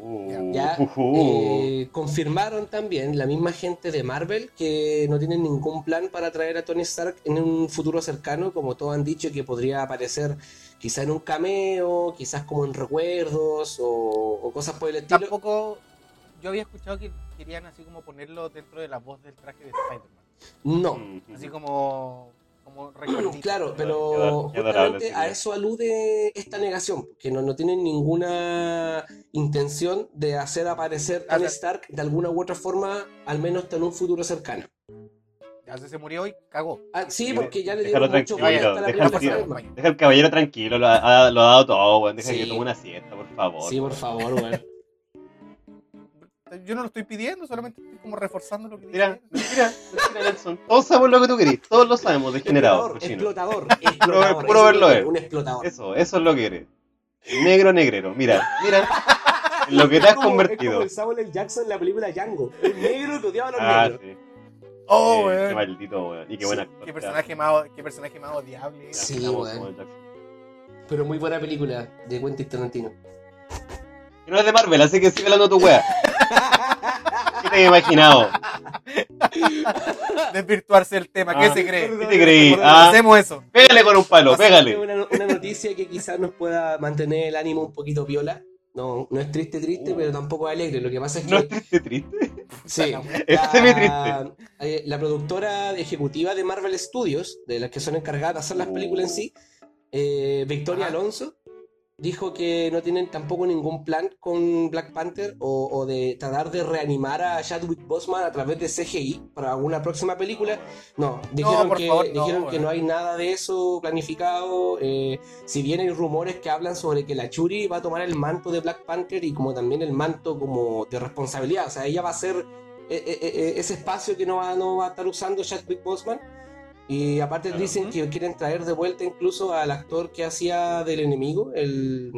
Uh, Ya ujú. eh, confirmaron también la misma gente de Marvel que no tienen ningún plan para traer a Tony Stark en un futuro cercano, como todos han dicho que podría aparecer quizá en un cameo, quizás como en recuerdos o, o cosas por el estilo. Tampoco. Yo había escuchado que querían así como ponerlo dentro de la voz del traje de Spider-Man. No, Ujú. Así como. Como recuerdito. Claro, pero justamente a eso alude esta negación, que no, no tienen ninguna intención de hacer aparecer Tony Hacer- Stark de alguna u otra forma, al menos hasta en un futuro cercano. Ya se, murió y cagó. Ah, sí, porque ya le dieron mucho tranquilo, tranquilo. Spider-Man. Deja al caballero tranquilo, lo ha, lo ha dado todo, weón. Deja Sí. que tome una siesta, por favor. Sí, por favor, weón. Yo no lo estoy pidiendo, solamente estoy como reforzando lo que Mira, mira, mira, Nelson. Todos sabemos lo que tú querís, todos lo sabemos, degenerado. Explotador, explotador, explotador. puro verlo es Un explotador. Eso, eso es lo que eres. Negro, negrero. Mira, mira. En lo que te has como- convertido. Es como el Samuel L. Jackson en la película Django. El negro que odiaba a los Ah, negros. sí. Oh, Eh, Qué weón. maldito, weón. Y qué Sí, buen actor. Qué personaje, más, qué personaje más odiable. Sí, weón. Pero muy buena película de Quentin Tarantino. Que no es de Marvel, así que sigue hablando tu wea. ¿Qué te había imaginado? Desvirtuarse el tema. ¿Qué Ah. se cree? ¿Qué te creí? Ah, Hacemos eso. pégale con un palo, pégale. una, una noticia que quizás nos pueda mantener el ánimo un poquito viola. No, no es triste, triste, Uh. pero tampoco es alegre. Lo que pasa es que. No es triste, triste. Sí, eh, la productora ejecutiva de Marvel Studios, de las que son encargadas de hacer las películas en sí, eh, Victoria. Alonso, dijo que no tienen tampoco ningún plan con Black Panther o, o de tratar de reanimar a Chadwick Boseman a través de CGI para una próxima película. No, dijeron, que, favor, no, dijeron que no hay nada de eso planificado. eh, si bien hay rumores que hablan sobre que la Churi va a tomar el manto de Black Panther y como también el manto como de responsabilidad, o sea, ella va a ser eh, eh, eh, ese espacio que no va, no va a estar usando Chadwick Boseman. Y aparte Claro. dicen que quieren traer de vuelta incluso al actor que hacía del enemigo, el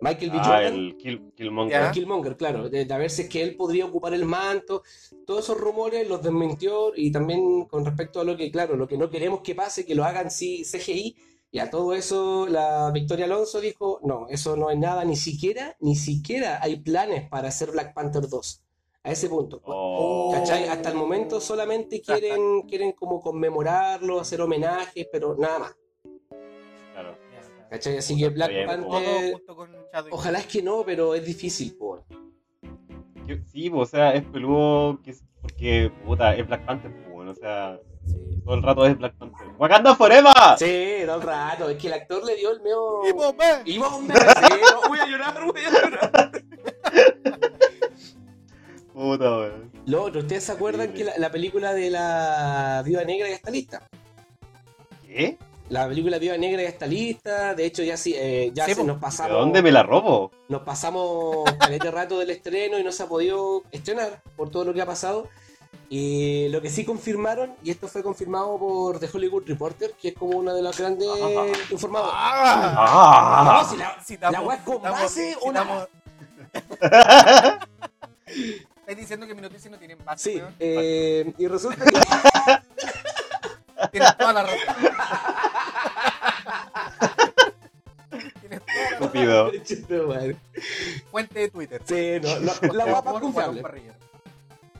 Michael B. Ah, Jordan. el Kill, Killmonger. Ya. Killmonger, claro, de, de a ver si es que él podría ocupar el manto. Todos esos rumores los desmintió y también con respecto a lo que, claro, lo que no queremos que pase, que lo hagan sí CGI. Y a todo eso la Victoria Alonso dijo, no, eso no es nada, ni siquiera, ni siquiera hay planes para hacer Black Panther 2. A ese punto. Oh. ¿Cachai? Hasta el momento solamente quieren, quieren como conmemorarlo, hacer homenajes, pero nada más. Claro. ¿Cachai? Así que Black bien, Panther, ojalá es que no, pero es difícil, po. Que- Sí, o sea, es peludo que es- porque, puta, es Black Panther, pues, bueno, o sea, todo el rato es Black Panther. ¡Wakanda Forever! Sí, todo el rato. Es que el actor le dio el medio. ¡Y bomba! Y bomba, sí, no, voy a llorar, voy a llorar. Puta, weón. Lo otro, ¿ustedes se acuerdan Sí. que la, la película de la Viuda Negra ya está lista? ¿Qué? La película Viuda Negra ya está lista. De hecho, ya sí, eh, ya Sí, se nos ¿De pasamos. dónde me la robo? Nos pasamos calete rato del estreno y no se ha podido estrenar por todo lo que ha pasado. Y lo que sí confirmaron, y esto fue confirmado por The Hollywood Reporter, que es como una de las grandes informados. ¡Ah! ¡Ah! No, si la, Citamos- la es con base o nada. citamos- ¿Estás diciendo que mis noticias no tienen base, Sí, weón? eh, y resulta que Tienes toda la razón. Tienes toda la. Fuente de Twitter. Sí, no, no, la guapa confiable.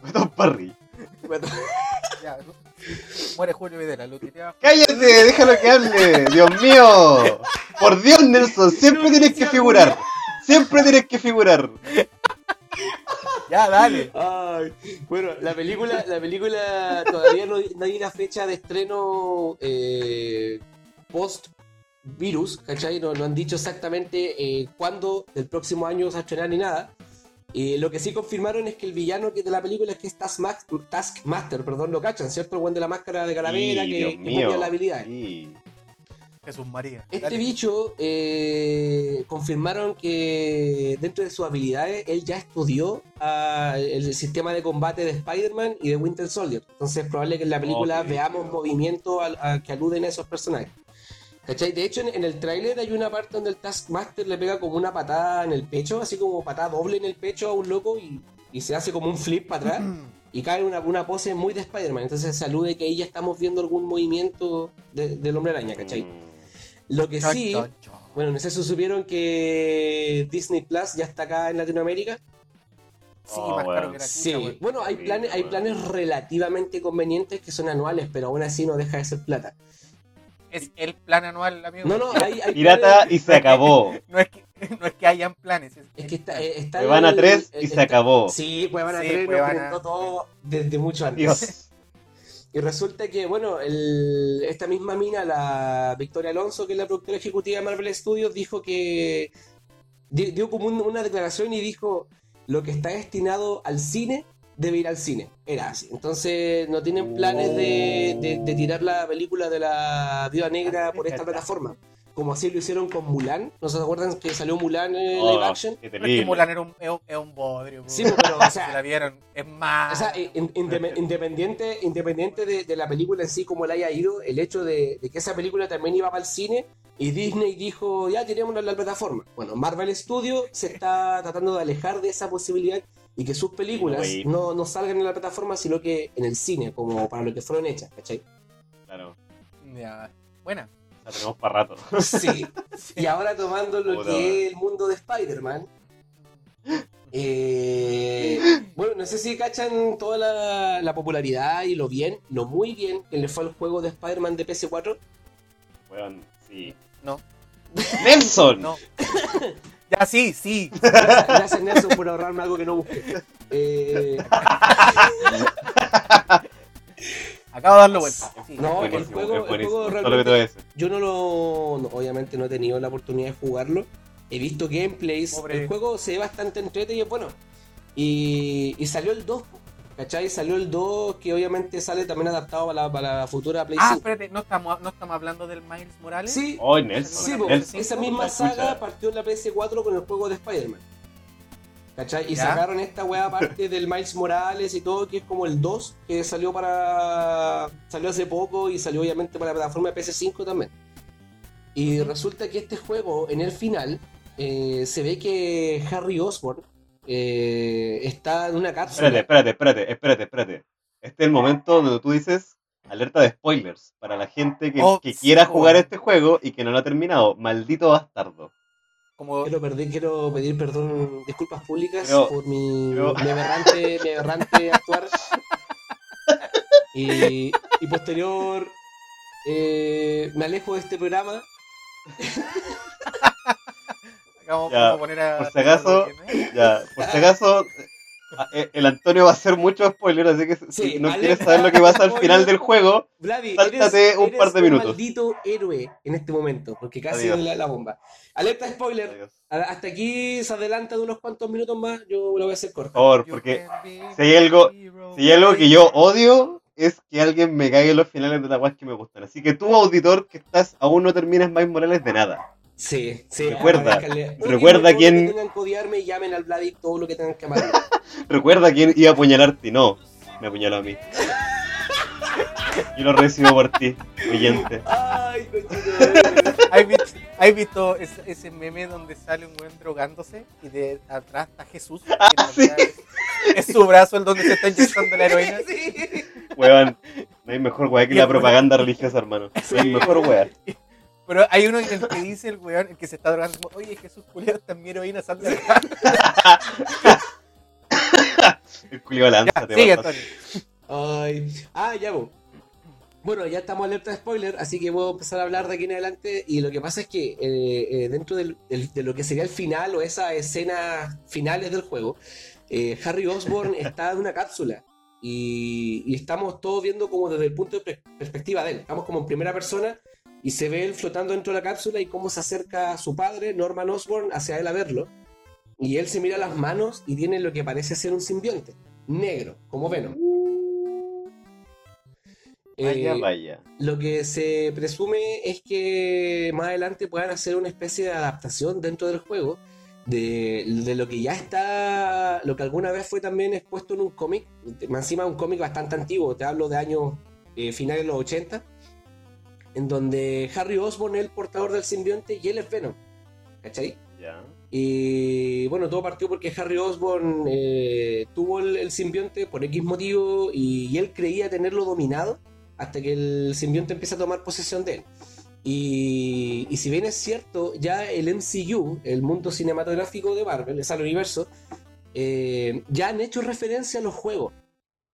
Guatón. Bueno, Ya, muere Julio Videla, lo tiré ¡Cállate! ¡Déjalo que hable! ¡Dios mío! Por Dios, Nelson, siempre tienes que figurar. Siempre tienes que figurar. Ya, dale. ay, bueno, la película, la película todavía no, no hay una fecha de estreno eh, post virus, ¿cachai? No, no han dicho exactamente eh, cuándo del próximo año se va a estrenar ni nada. Y lo que sí confirmaron es que el villano que de la película es que es Taskmaster, Taskmaster, perdón, lo cachan, ¿cierto? El buen de la máscara de calavera Sí, que, que copia la habilidad. Sí. Jesús María. Este dale. bicho eh, confirmaron que dentro de sus habilidades él ya estudió ah, el sistema de combate de Spider-Man y de Winter Soldier. Entonces es probable que en la película veamos movimientos al- a- que aluden a esos personajes. ¿Cachai? De hecho, en, en el tráiler hay una parte donde el Taskmaster le pega como una patada en el pecho, así como patada doble en el pecho a un loco y, y se hace como un flip para atrás y cae en una, una pose muy de Spider-Man. Entonces se alude que ahí ya estamos viendo algún movimiento de- del hombre araña, ¿cachai? Mm. Lo que Chon, sí, chon, chon. bueno, no sé si supieron que Disney Plus ya está acá en Latinoamérica. Sí, Oh, más caro que la Sí, bueno, hay Sí, planes, hay planes relativamente convenientes que son anuales, pero aún así no deja de ser plata. Es el plan anual, amigo. No, no, hay, hay Pirata planes- y se acabó. No es que, no es que hayan planes. Es, Es que está, eh, está Cuevana el- 3 y se acabó. Sí, Cuevana Sí, 3 nos Cuevana. presentó todo desde mucho antes. Dios. Y resulta que, bueno, el- esta misma mina, la Victoria Alonso, que es la productora ejecutiva de Marvel Studios, dijo que. di- dio como un- una declaración y dijo: lo que está destinado al cine debe ir al cine. Era así. Entonces, no tienen planes de, de- de tirar la película de la Viuda Negra por esta plataforma. Como así lo hicieron con Mulan. ¿No se acuerdan que salió Mulan en Oh, live action? qué Pero es que. Mulan era un, es un, bodrio. Sí, weón. pero, o sea, la vieron, es más. O sea, in- independiente, independiente de, de la película en sí, como le haya ido, el hecho de, de que esa película también iba para el cine y Disney dijo, ya tirémosla en la plataforma. Bueno, Marvel Studios se está tratando de alejar de esa posibilidad y que sus películas no, no salgan en la plataforma, sino que en el cine, como para lo que fueron hechas, ¿cachai? Claro, Ya. Buena. La tenemos para rato. Sí. Y ahora tomando lo Puta, que es el mundo de Spider-Man. eh, bueno, no sé si cachan toda la, la popularidad y lo bien, lo muy bien que le fue al juego de Spider-Man de PS4. Weón, sí. No. ¡Nelson! No. Ya, sí, sí. Gracias, gracias, Nelson por ahorrarme algo que no busqué. Eh, Acabo de darlo vuelta. Sí. No, el juego- el juego Todo lo que te voy a decir. yo no lo. no, obviamente no he tenido la oportunidad de jugarlo. He visto gameplays. Pobre. El juego se ve bastante entretenido y es bueno. Y, y salió el 2. ¿Cachai? Salió el 2 que obviamente sale también adaptado para la, para la futura Play Ah, 5. espérate, ¿no estamos, ¿no estamos hablando del Miles Morales? Sí, Oh, Nelson. sí, Nelson. esa misma saga partió en la PS4 con el juego de Spider-Man. ¿Cachai? Y Ya. sacaron esta weá aparte del Miles Morales y todo, que es como el 2, que salió para. salió hace poco y salió obviamente para la plataforma de PS5 también. Y resulta que este juego, en el final, eh, se ve que Harry Osborn eh, está en una cápsula. Espérate, espérate, espérate, espérate, espérate. Este es el momento donde tú dices alerta de spoilers para la gente que, Oh, que quiera jugar este juego y que no lo ha terminado. Maldito bastardo. Como, Quiero, perder- quiero pedir perdón, disculpas públicas por mi, aberrante, mi aberrante actuar. Y, y posterior, eh, me alejo de este programa. poner a. por si acaso- Ya, por si acaso, el Antonio va a hacer mucho spoiler, así que si Sí, no quieres saber lo que pasa al final del juego, Sáltate eres, un par de minutos. maldito héroe en este momento, porque casi doy la, la bomba. Alerta spoiler. adiós. Hasta aquí se adelanta de unos cuantos minutos más. Yo lo voy a hacer corto. por porque si hay algo, si hay algo que yo odio es que alguien me caiga en los finales de la guas que me gustan. Así que tú, auditor, que estás, aún no terminas Miles Morales de nada. Sí, sí. Recuerda, recuerda Todo lo quién- que tengan que odiarme y llamen al Vladi todo lo que tengan que amar. Recuerda quién iba a apuñalarte y no, me apuñaló a mí. Yo lo recibo por ti, oyente. Ay, cochino. ¿Has visto, has visto ese, ese meme donde sale un buen drogándose y de atrás está Jesús? en realidad es, es su brazo el donde se está inyectando la heroína. Sí. Weón, no hay mejor weá que la propaganda religiosa, hermano. No hay mejor weá. Pero hay uno en el que dice el weón, el que se está drogando, como, oye Jesús Julio, también heroína, sal de acá. El culio lanza, Ya, te sigue. Antonio. Ay. Ah, ya, bo. Bueno, ya estamos alerta de spoiler, así que puedo empezar a hablar de aquí en adelante. Y lo que pasa es que eh, eh, dentro del- del- de lo que sería el final o esas escenas finales del juego, eh, Harry Osborn está en una cápsula. Y, y estamos todos viendo como desde el punto de per- perspectiva de él. Estamos como en primera persona y se ve él flotando dentro de la cápsula y cómo se acerca su padre, Norman Osborn, hacia él a verlo. Y él se mira las manos y tiene lo que parece ser un simbionte, negro, como Venom. Vaya, Eh, vaya. lo que se presume es que más adelante puedan hacer una especie de adaptación dentro del juego de, de lo que ya está, lo que alguna vez fue también expuesto en un cómic, encima un cómic bastante antiguo, te hablo de años eh, finales de los 80, en donde Harry Osborn es el portador del simbionte y él es Venom, ¿cachai? Ya. Y bueno, todo partió porque Harry Osborn eh, tuvo el, el simbionte por X motivo y, y él creía tenerlo dominado hasta que el simbionte empieza a tomar posesión de él. Y, y si bien es cierto, ya el MCU, el mundo cinematográfico de Marvel, es al universo, eh, ya han hecho referencia a los juegos.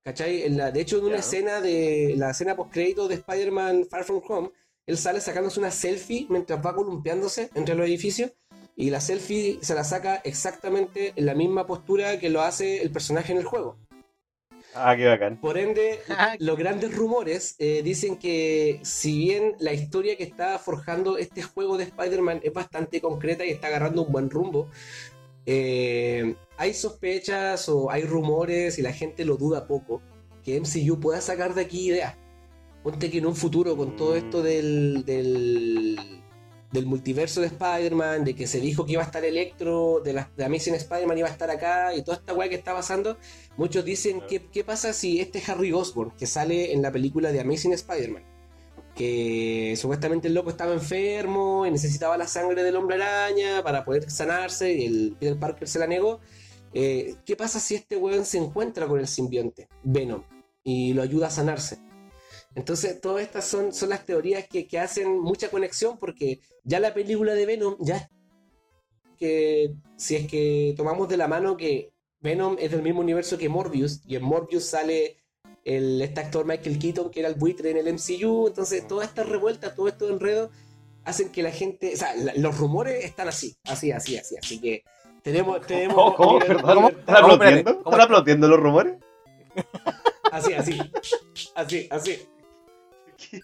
¿Cachai? En la- de hecho, en una escena de la escena post-crédito de Spider-Man Far From Home, él sale sacándose una selfie mientras va columpiándose entre los edificios. Y la selfie se la saca exactamente en la misma postura que lo hace el personaje en el juego. Ah, qué bacán. Por ende, Ah, los grandes rumores eh, dicen que si bien la historia que está forjando este juego de Spider-Man es bastante concreta y está agarrando un buen rumbo, eh, hay sospechas o hay rumores y la gente lo duda poco que MCU pueda sacar de aquí ideas. Ponte que en un futuro con todo esto del, del, del multiverso de Spider-Man, de que se dijo que iba a estar Electro, de la de Amazing Spider-Man iba a estar acá y toda esta weá que está pasando, Muchos dicen. ¿qué, ¿qué pasa si este Harry Osborn, que sale en la película de Amazing Spider-Man, que supuestamente el loco estaba enfermo y necesitaba la sangre del hombre araña para poder sanarse y el Peter Parker se la negó? eh, ¿Qué pasa si este weón se encuentra con el simbionte, Venom, y lo ayuda a sanarse? Entonces, todas estas son, son las teorías que, que hacen mucha conexión porque ya la película de Venom, ya que si es que tomamos de la mano que Venom es del mismo universo que Morbius, y en Morbius sale el, este actor Michael Keaton, que era el buitre en el MCU, entonces toda esta revuelta, todo esto enredo, hacen que la gente, o sea, la- los rumores están así, así, así, así, así que tenemos, tenemos ¿Cómo? ¿Cómo? libertad- ¿Están ¿Cómo? aplaudiendo? ¿cómo? ¿Están aplaudiendo los rumores? así, así, así, así.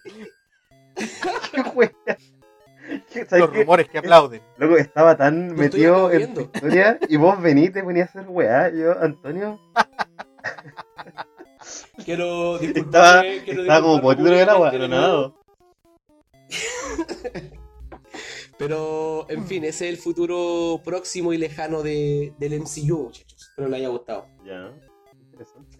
¿Qué? ¿Qué- ¿Sabes Los qué? rumores que aplauden. Loco, estaba tan metido en tu aplaudiendo. historia y vos venís, te venís a hacer weá. Yo, Antonio, Quiero estaba, disculparme, quiero estaba como potito del agua, pero nada. Pero, en fin, ese es el futuro próximo y lejano de, del MCU, muchachos. Espero les haya gustado. Ya, interesante.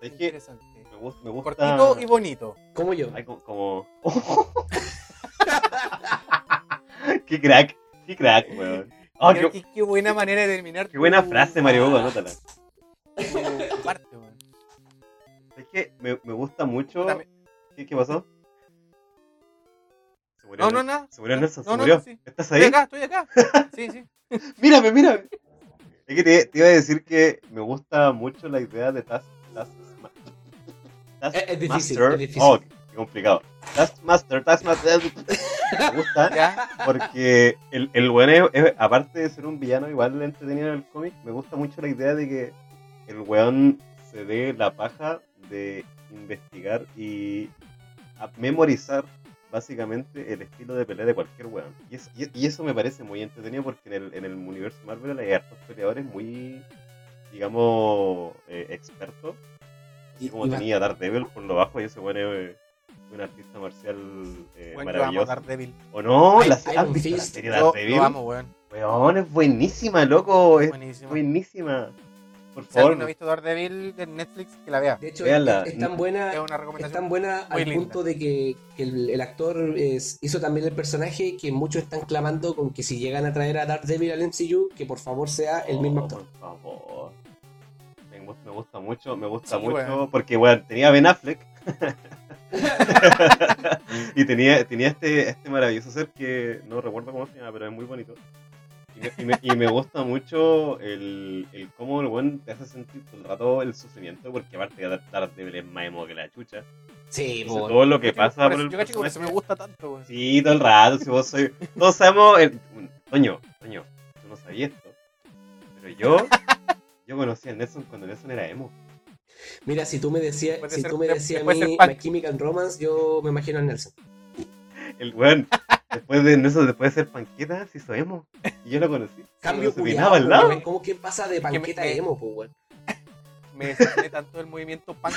¿Sabes qué? Interesante. Me gusta, me gusta. Cortito y bonito. Como yo. Ay, como. como- qué crack, qué crack, weón. Oh, Creo qué, buena manera de terminar. qué buena tu- frase, Mario Hugo, anótala. tu parte, weón. Es que me, me gusta mucho. ¿Qué, qué pasó? Se murió No, no, Nelson. nada. Se murió Nelson, se No, no, murió. sí. ¿Estás Estoy ahí? acá, estoy acá. Sí, sí. Mírame, mírame. Es que te, te iba a decir que me gusta mucho la idea de Task, Task, Task Es- es difícil, Master. es difícil. Oh, qué complicado. Taskmaster, Taskmaster. Me gusta Ya. porque el, el weón es, es- aparte de ser un villano igual entretenido en el cómic, me gusta mucho la idea de que el weón se dé la paja de investigar y a memorizar básicamente el estilo de pelea de cualquier weón. Y, es- y- y eso me parece muy entretenido porque en el, en el universo Marvel hay hartos peleadores muy, digamos, eh, expertos. Así Y- como y tenía Daredevil por lo bajo y ese weón es eh, un artista marcial eh, Bueno, maravilloso. Daredevil. ¿O no? I- ¿La, Iron ¿Has visto la serie Daredevil? lo amo, weón. Weón, es buenísima, loco. Es Buenísimo. buenísima. Por Si favor. alguien no ha visto Daredevil de Netflix, que la vea. De hecho, Véanla. es, tan buena, Es una es recomendación. tan buena al linda. punto de que, que el, el actor es- hizo también el personaje que muchos están clamando con que si llegan a traer a Daredevil al MCU, que por favor sea el mismo Oh, actor. Por favor. Me, gu- me gusta mucho, me gusta Sí, mucho. Porque, weón, tenía Ben Affleck. y tenía, tenía este, este maravilloso ser que no recuerdo cómo se llama, pero es muy bonito. Y me, y gusta mucho el, el cómo el weón te hace sentir todo el rato el sufrimiento, porque aparte de Daredevil es más emo que la chucha. Sí, todo lo que Yo- pasa por por eso- el Yo cacho que por eso me gusta tanto, weón. Sí, todo el rato, si vos soy... Todos sabemos... El... Toño, Toño, tú no sabías esto. Pero yo... Yo conocí a Nelson cuando Nelson era emo. Mira, si tú me decías, si ser- tú me de- decías a mí. My Chemical Romance, yo me imagino a Nelson. El weón, después de Nelson, después de ser panqueta, se hizo emo. Y yo lo conocí. Cambio peinaba al lado. ¿Cómo que pasa de panqueta a me- emo, po, weón? Me decepcioné tanto del movimiento punk.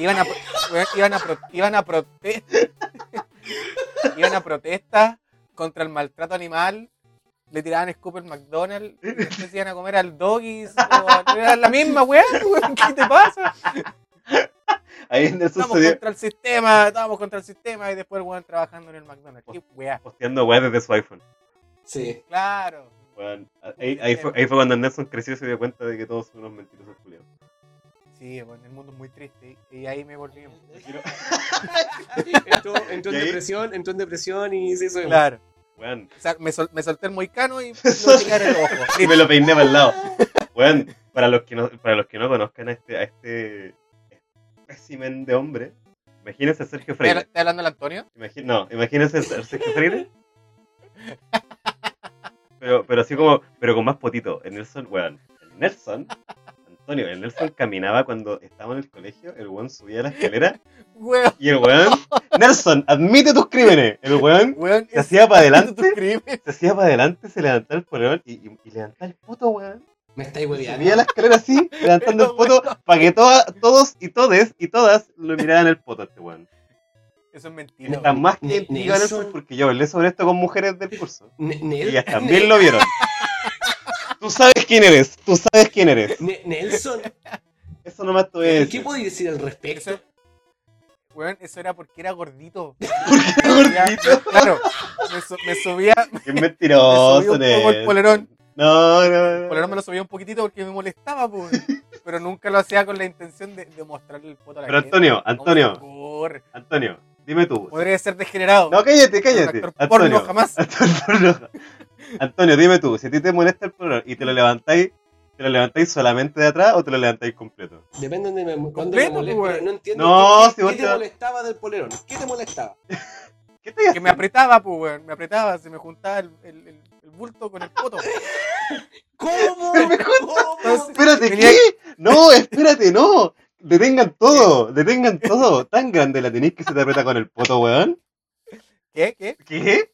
Iban a, iban a, pro- iban a protesta. iban a protesta contra el maltrato animal. Le tiraban scoop al McDonald's. y Después iban a comer al doggies. o- Era la misma weá, weón. ¿Qué te pasa? Ahí Nelson Estamos se dio contra el sistema, estamos contra el sistema y después el weón trabajando en el McDonald's. Qué weá. posteando weas desde su iPhone. Sí. Claro. Weón, ahí, ahí fue, ahí fue cuando Nelson creció y se dio cuenta de que todos son unos mentirosos culiados. Sí, bueno, el mundo es muy triste y ahí me volví. entró, entró en depresión, entró en depresión y se hizo. Claro. Weón, O sea, me, sol- me solté el moicano y lo tiré en el ojo. y me lo peiné para el lado. Weón, para los que no, para los que no conozcan a este, a este espécimen de hombre, imagínense a Sergio ¿Estás Freire. estás hablando del Antonio? No, imagínense a Sergio Freire. Pero, pero así como, pero con más potito. El Nelson, weón, el Nelson, Antonio, el Nelson caminaba cuando estaba en el colegio, el weón subía la escalera Weón, y el weón, Nelson, admite tus crímenes. El weón weón. se hacía para adelante, se hacía para adelante, se levantaba el polerón y, y, y levantaba el puto, weón. Me estáis hueveando. Subía la escalera así, levantando el poto, para que toda- todos y todes y todas lo miraran el poto a este weón. Eso es mentira. Está más que Nelson. Nelson porque yo hablé sobre esto con mujeres del curso. Ne- Y ellas también lo vieron. Tú sabes quién eres, tú sabes quién eres. Ne- Nelson, Eso nomás voy a ¿qué podéis decir al respecto? Eso, weón, eso era porque era gordito. Gordito. Claro, me, su- me subía, Qué me mentiroso, subía un poco el Nelson. polerón. No, no, El no. polerón me lo subía un poquitito porque me molestaba, pues. Pero nunca lo hacía con la intención de, de mostrarle el poto a la Pero gente. Antonio, ¿Cómo se Antonio? Antonio, dime tú. Podría ser degenerado. No, cállate, cállate. actor porno Antonio, jamás. Antonio, Antonio, dime tú, si a ti te molesta el polerón y te lo levantáis, ¿te lo levantáis solamente de atrás o te lo levantáis completo? Depende de me, cuando me moleste. pues, No entiendo No, qué, si qué- te molestaba del polerón. ¿Qué te molestaba? ¿Qué estoy Que me apretaba, pues, weón. Me apretaba, se me juntaba el, el, el- el bulto con el poto. ¿Cómo? ¿Cómo? Entonces- Espérate, ¿qué? No, espérate, no. Detengan todo, detengan todo. Tan grande la tenéis que se te aprieta con el poto, weón. ¿Qué? ¿Qué? ¿Qué?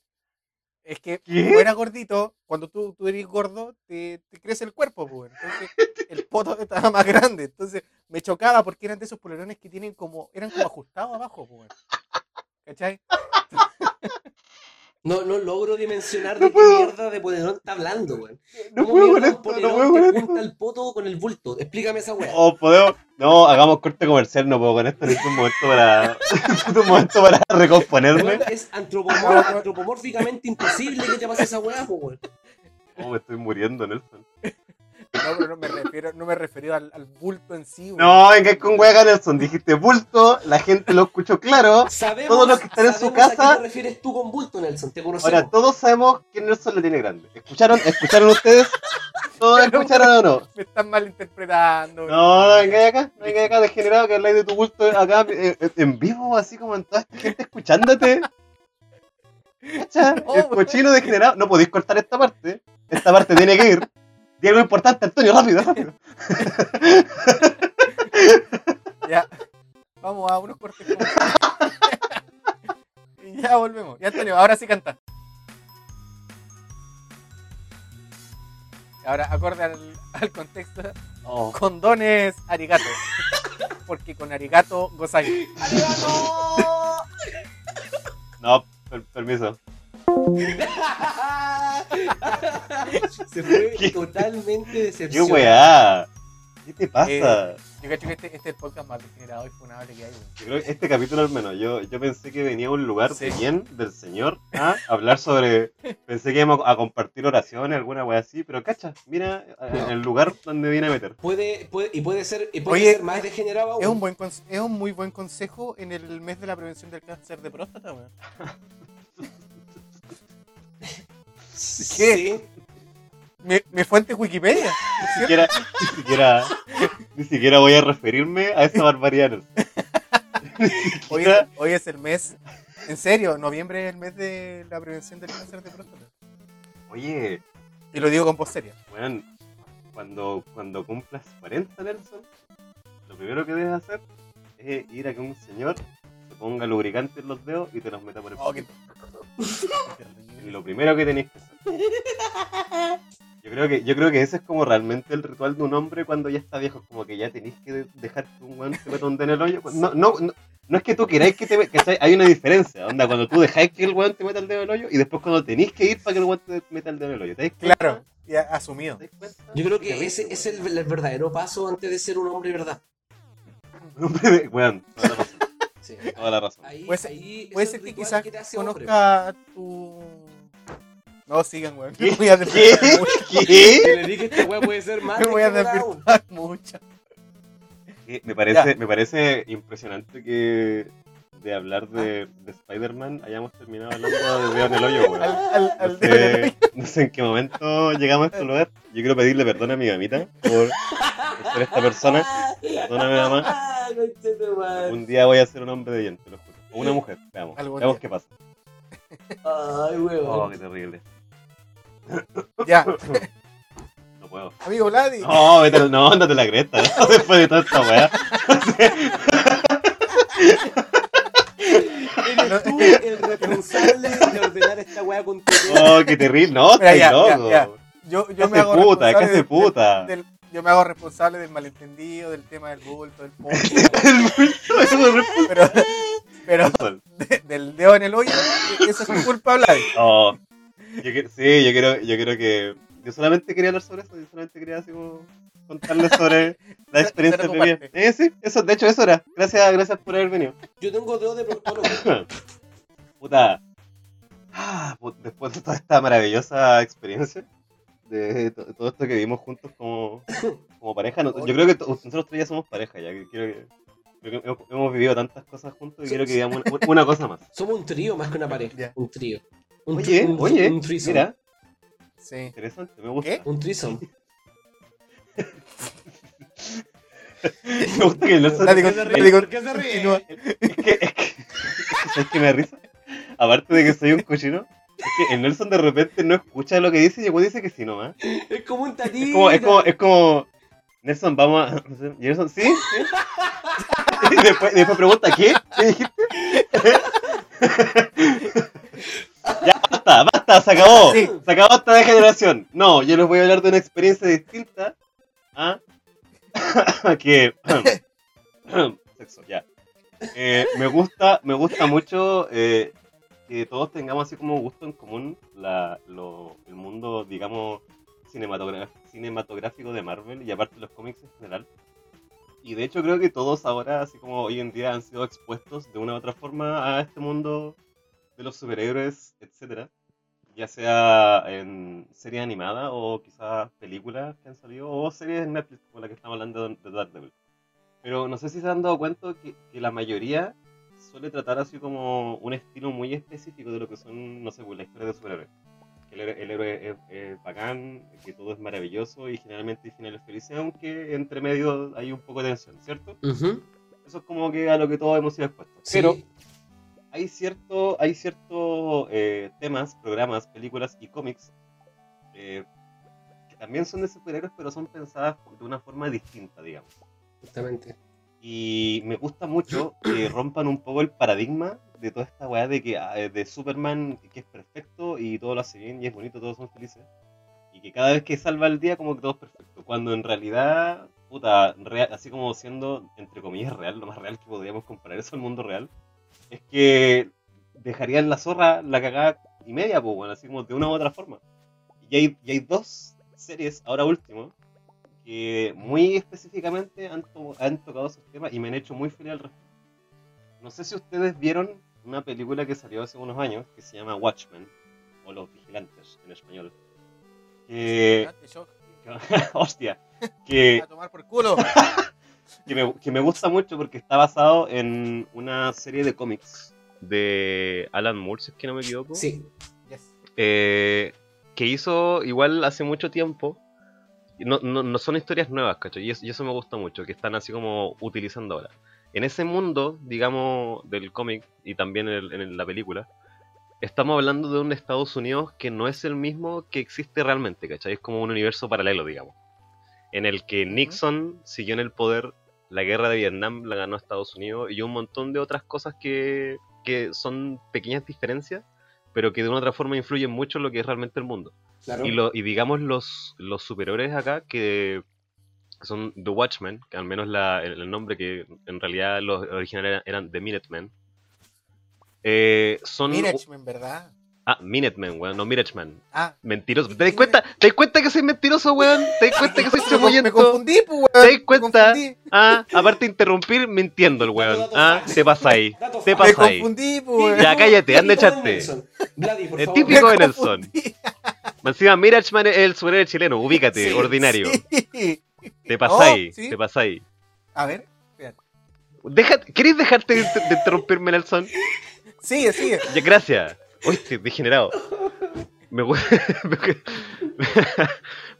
Es que ¿Qué? como era gordito, cuando tú, tú eres gordo, te, te crece el cuerpo, pues. weón. Entonces, el poto estaba más grande. Entonces, me chocaba porque eran de esos polerones que tienen como, eran como ajustados abajo, pues. weón. ¿Cachai? No, no logro dimensionar No de qué mierda de polerón está hablando, weón. No ¿Cómo puedo con esto, no puedo con esto. el poto con el bulto? Explícame esa weá. Oh, podemos. No, hagamos corte comercial, no puedo con esto. Necesito un momento para. un momento para recomponerme. Weón, es antropomórficamente imposible que te pase esa weá, weón. Oh, me estoy muriendo, Nelson. No, pero no me refiero, no me refiero al, al bulto en sí, weón. No, venga con hueá, Nelson. Dijiste bulto, la gente lo escuchó claro. Sabemos, Todos los que están en su sabemos a casa- qué te refieres tú con bulto, Nelson? Te conocemos. Ahora, todos sabemos que Nelson lo tiene grande. ¿Escucharon? ¿Escucharon ustedes? ¿Todos escucharon o no? Me están malinterpretando. No, no, venga acá, no venga acá, degenerado, que habláis de tu bulto acá eh, eh, en vivo, así como en toda esta gente escuchándote. ¿Cacha? Oh, El cochino degenerado. No podéis cortar esta parte. Esta parte tiene que ir. Di algo importante, Antonio, rápido, rápido. Ya. Vamos a unos cortes. y ya volvemos. Ya, Antonio, ahora sí canta. Ahora, acorde al, al contexto, Oh, condones arigato. Porque con arigato gozáis. no, per- permiso. Se fue ¿Qué? totalmente ¿Qué decepcionado. weá? ¿Qué te pasa? Eh, Yo cacho que este, este es el podcast más degenerado y funable que hay. Yo creo que este capítulo al menos, yo, yo pensé que venía a un lugar Sí. de bien del Señor a hablar sobre. Pensé que íbamos a compartir oraciones, alguna wea así, pero cacha, mira eh, el lugar donde viene a meter. Puede, puede, y puede ser, y puede Oye, ser más degenerado aún. Es un, buen es un muy buen consejo en el mes de la prevención del cáncer de próstata, weón. Sí. Mi, mi fuente es Wikipedia. Ni siquiera, ni siquiera, ni siquiera voy a referirme a esa barbaridad. Hoy, es el mes. En serio, noviembre es el mes de la prevención del cáncer de próstata. Oye, Y lo digo con seria. weón, cuando, cuando cumplas 40, Nelson, lo primero que debes hacer es ir a que un señor se ponga lubricante en los dedos y te los meta por el Oh, qué- lo primero que tenéis que hacer. Yo creo que, yo creo que ese es como realmente el ritual de un hombre cuando ya está viejo, como que ya tenéis que dejar que un weón te meta un dedo en el hoyo. No, no, no, no es que tú queráis que te me- que hay una diferencia, onda, cuando tú dejáis que el weón te meta el dedo en el hoyo y después cuando tenéis que ir para que el weón te meta el dedo en el hoyo. Claro, ya asumido. Yo creo que ese es el, el verdadero paso antes de ser un hombre, ¿verdad? Un hombre de- Weón, toda la razón. Sí. Toda la razón. Ahí, Puede ser- ahí Puede ser que quizás te hace hombre. conozca a tu. No, sigan, weón. ¿Qué? Me voy a ¿Qué? despertar mucho. ¿Qué? Que le dije esta weá puede ser más Me voy a aún. despertar mucho. Me parece, me parece impresionante que de hablar de, de Spider-Man hayamos terminado hablando de dedo en el hoyo, weón. Al, No al sé, hoyo. no sé en qué momento llegamos a este lugar. Yo quiero pedirle perdón a mi gamita por, por ser esta persona. Perdóname, mamá. Un día voy a ser un hombre de bien, te lo juro. O una mujer, veamos. Algún Veamos día. qué pasa. Ay, Oh, qué terrible. Ya, No puedo. amigo Vladi. No, vete, no, ándate la cresta. ¿no? Después de toda esta weá. Eres tú el responsable de ordenar esta weá con tu Oh, qué terrible. No, Mira, ya, loco. ya. Yo, yo me hago puta, responsable del- puta. del- yo me hago responsable del malentendido, del tema del bulto, del poco, pero, pero de- del dedo en el hoyo, eso es mi culpa, Vladi. Oh, yo sí, yo creo, yo creo que. Yo solamente quería hablar sobre eso, yo solamente quería así como contarles sobre la experiencia de. Eh, sí, eso, de hecho, eso era. Gracias, gracias por haber venido. Yo tengo dedo de proctólogo. Puta. Ah, pu- después de toda esta maravillosa experiencia, de to- todo esto que vivimos juntos como, como pareja, no- yo creo que nosotros tres ya somos pareja, ya que quiero que. creo que hemos, hemos vivido tantas cosas juntos y Sí, quiero que digamos una, una cosa más. Somos un trío más que una pareja. Un trío. Un Oye, un- oye, un mira, Sí. interesante, me gusta. ¿Qué? Un. Me gusta que el Nelson- Vladi, ¿Por qué se ríe? Vladi, con- ¿Por qué se ríe? continúa. Es que, es que, ¿sabes qué me da risa? aparte de que soy un cochino, es que el Nelson de repente no escucha lo que dice y luego dice que sí nomás. Es como un tatito. Es como, es como, es como, Nelson, vamos a. Y Nelson, ¿sí? ¿Sí? Y después, después pregunta, ¿qué? ¿Qué dijiste? Ya, basta, basta, se acabó. Sí. Se acabó esta degeneración. No, yo les voy a hablar de una experiencia distinta a que. Sexo, ya. Eh, me gusta, me gusta mucho eh, que todos tengamos así como gusto en común la, lo- el mundo, digamos, cinematográfico de Marvel y aparte los cómics en general. Y de hecho creo que todos ahora, así como hoy en día, han sido expuestos de una u otra forma a este mundo de los superhéroes, etcétera. Ya sea en serie animada o quizás películas que han salido o series en Netflix como la que estamos hablando de Daredevil. Pero no sé si se han dado cuenta que, que la mayoría suele tratar así como un estilo muy específico de lo que son, no sé, pues, la historia de superhéroes. Que el, héroe- el héroe es, es bacán, que todo es maravilloso y generalmente hay finales felices, aunque entre medio hay un poco de tensión, ¿cierto? Ujú. Eso es como que a lo que todos hemos sido expuestos. Sí. Pero hay cierto, hay ciertos eh, temas, programas, películas y cómics eh, que también son de superhéroes, pero son pensadas de una forma distinta, digamos. Justamente. Y me gusta mucho que rompan un poco el paradigma de toda esta weá de que ah, de Superman que es perfecto y todo lo hace bien y es bonito, todos son felices. Y que cada vez que salva el día como que todo es perfecto. Cuando en realidad, puta, así como siendo entre comillas real, lo más real que podríamos comparar eso al mundo real, es que dejarían la zorra la cagada y media, pues bueno, así como de una u otra forma. Y hay, y hay dos series, ahora último, que muy específicamente han, to- han tocado esos temas y me han hecho muy feliz al respecto. No sé si ustedes vieron una película que salió hace unos años que se llama Watchmen, o Los Vigilantes en español. Que, hostia, que, a tomar por culo. que, me, que me gusta mucho porque está basado en una serie de cómics de Alan Moore, si es que no me equivoco. Sí. Yes. eh, que hizo igual hace mucho tiempo. No, no, no son historias nuevas, ¿cachai? Y eso, y eso me gusta mucho, que están así como utilizando ahora. En ese mundo, digamos, del cómic y también en, el- en la película, estamos hablando de un Estados Unidos que no es el mismo que existe realmente, ¿cachai? Es como un universo paralelo, digamos. En el que Nixon siguió en el poder, la guerra de Vietnam la ganó Estados Unidos y un montón de otras cosas que, que son pequeñas diferencias, pero que de una u otra forma influyen mucho en lo que es realmente el mundo. Claro. Y, lo, y digamos los, los superhéroes acá que son The Watchmen, que al menos la- el, el nombre que en realidad los originales eran, eran The Minutemen. Eh, son. Ah, Minutemen, weón, no Minutemen. Ah, Mentiroso. ¿Te das cuenta? ¿Te das cuenta que soy mentiroso, weón? ¿Te das cuenta que soy me, me chamullento? confundí, pues, weón. ¿Te das cuenta? Ah, aparte de interrumpir, mintiendo el weón. Ah, te pasa ahí. Te. Me pasa ahí. confundí, pues, weón. Ya, cállate, anda, por Es típico de Nelson. Encima, Mirachman es el superhéroe chileno, ubícate, Sí, ordinario. sí. Te pasáis, Oh, sí. te pasáis. A ver, Deja, ¿Queréis dejarte de, de interrumpirme, Nelson? sigue, sigue. Ya, gracias. Estoy degenerado. Me, gu-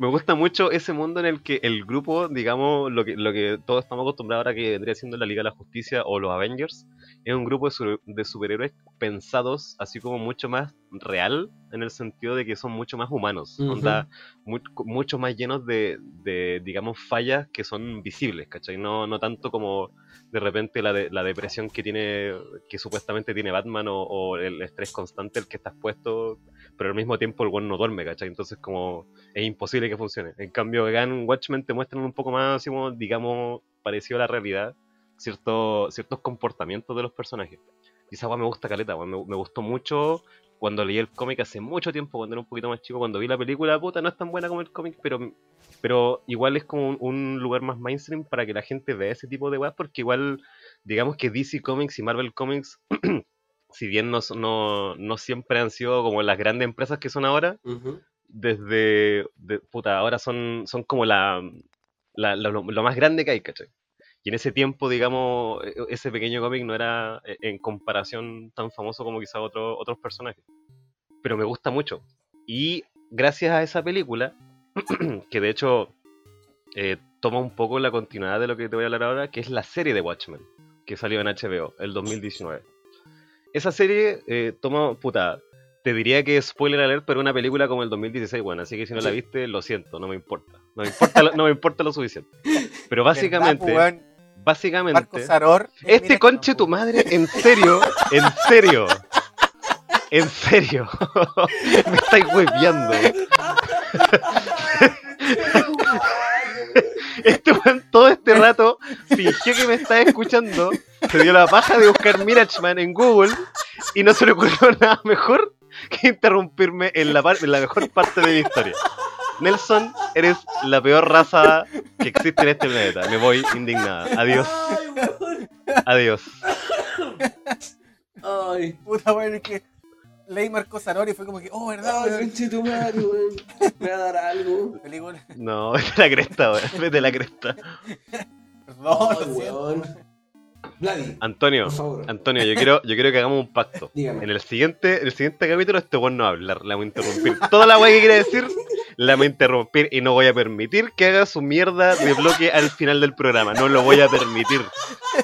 me gusta mucho ese mundo en el que el grupo, digamos, lo que, lo que todos estamos acostumbrados ahora que vendría siendo la Liga de la Justicia o los Avengers, es un grupo de, su- de superhéroes pensados así como mucho más real, en el sentido de que son mucho más humanos, onda, mu- mucho más llenos de, de, digamos, fallas que son visibles, ¿cachai? No, no tanto como de repente la, de- la depresión que tiene, que supuestamente tiene Batman o, o el estrés constante el que estás puesto, pero al mismo tiempo el buen no duerme, ¿cachai? Entonces como es imposible que funcione. En cambio, acá en Watchmen te muestran un poco más, digamos, parecido a la realidad, cierto, ciertos comportamientos de los personajes. Y esa me gusta caleta, me, gustó mucho cuando leí el cómic hace mucho tiempo, cuando era un poquito más chico, cuando vi la película, puta, no es tan buena como el cómic, pero, pero igual es como un, lugar más mainstream para que la gente vea ese tipo de weas, porque igual, digamos que DC Comics y Marvel Comics, si bien no, no, no siempre han sido como las grandes empresas que son ahora. Desde, de- puta, ahora son, son como la, lo, más grande que hay, ¿cachai? Y en ese tiempo, digamos, e- ese pequeño cómic no era eh, en comparación tan famoso como quizá otro- otros personajes. Pero me gusta mucho. Y gracias a esa película, que de hecho eh, toma un poco la continuidad de lo que te voy a hablar ahora, que es la serie de Watchmen, que salió en HBO el 2019. esa serie eh, toma, puta, te diría que spoiler alert, pero una película como el 2016, bueno, así que si no la viste, lo siento, no me importa. No me importa, lo- no me importa lo suficiente. Pero básicamente, ¿Verdad, pues, básicamente, Saror. este conche tu pues. madre, en serio, en serio, en serio, me estáis hueviando. Este todo este rato fingió que me estaba escuchando, se dio la paja de buscar Mirachman en Google y no se le ocurrió nada mejor que interrumpirme en la, par- en la mejor parte de mi historia. Nelson, eres la peor raza que existe en este planeta. Me voy indignada. Adiós, Ay, weón. adiós. Ay, Puta, weón, es que leí Marco Saror y fue como que, oh, ¿verdad, ay, conche tu madre, weón. Me va a dar algo. Película. No, vete la cresta, weón. Vete la cresta. Perdón, Ay, lo siento. weón. Vladi, Antonio, por favor. Antonio, yo quiero, yo quiero que hagamos un pacto. Dígame. En el siguiente, en el siguiente capítulo este weón no va a hablar, la voy a interrumpir. Toda la weá que quiere decir, la voy a interrumpir y no voy a permitir que haga su mierda de bloque al final del programa. No lo voy a permitir.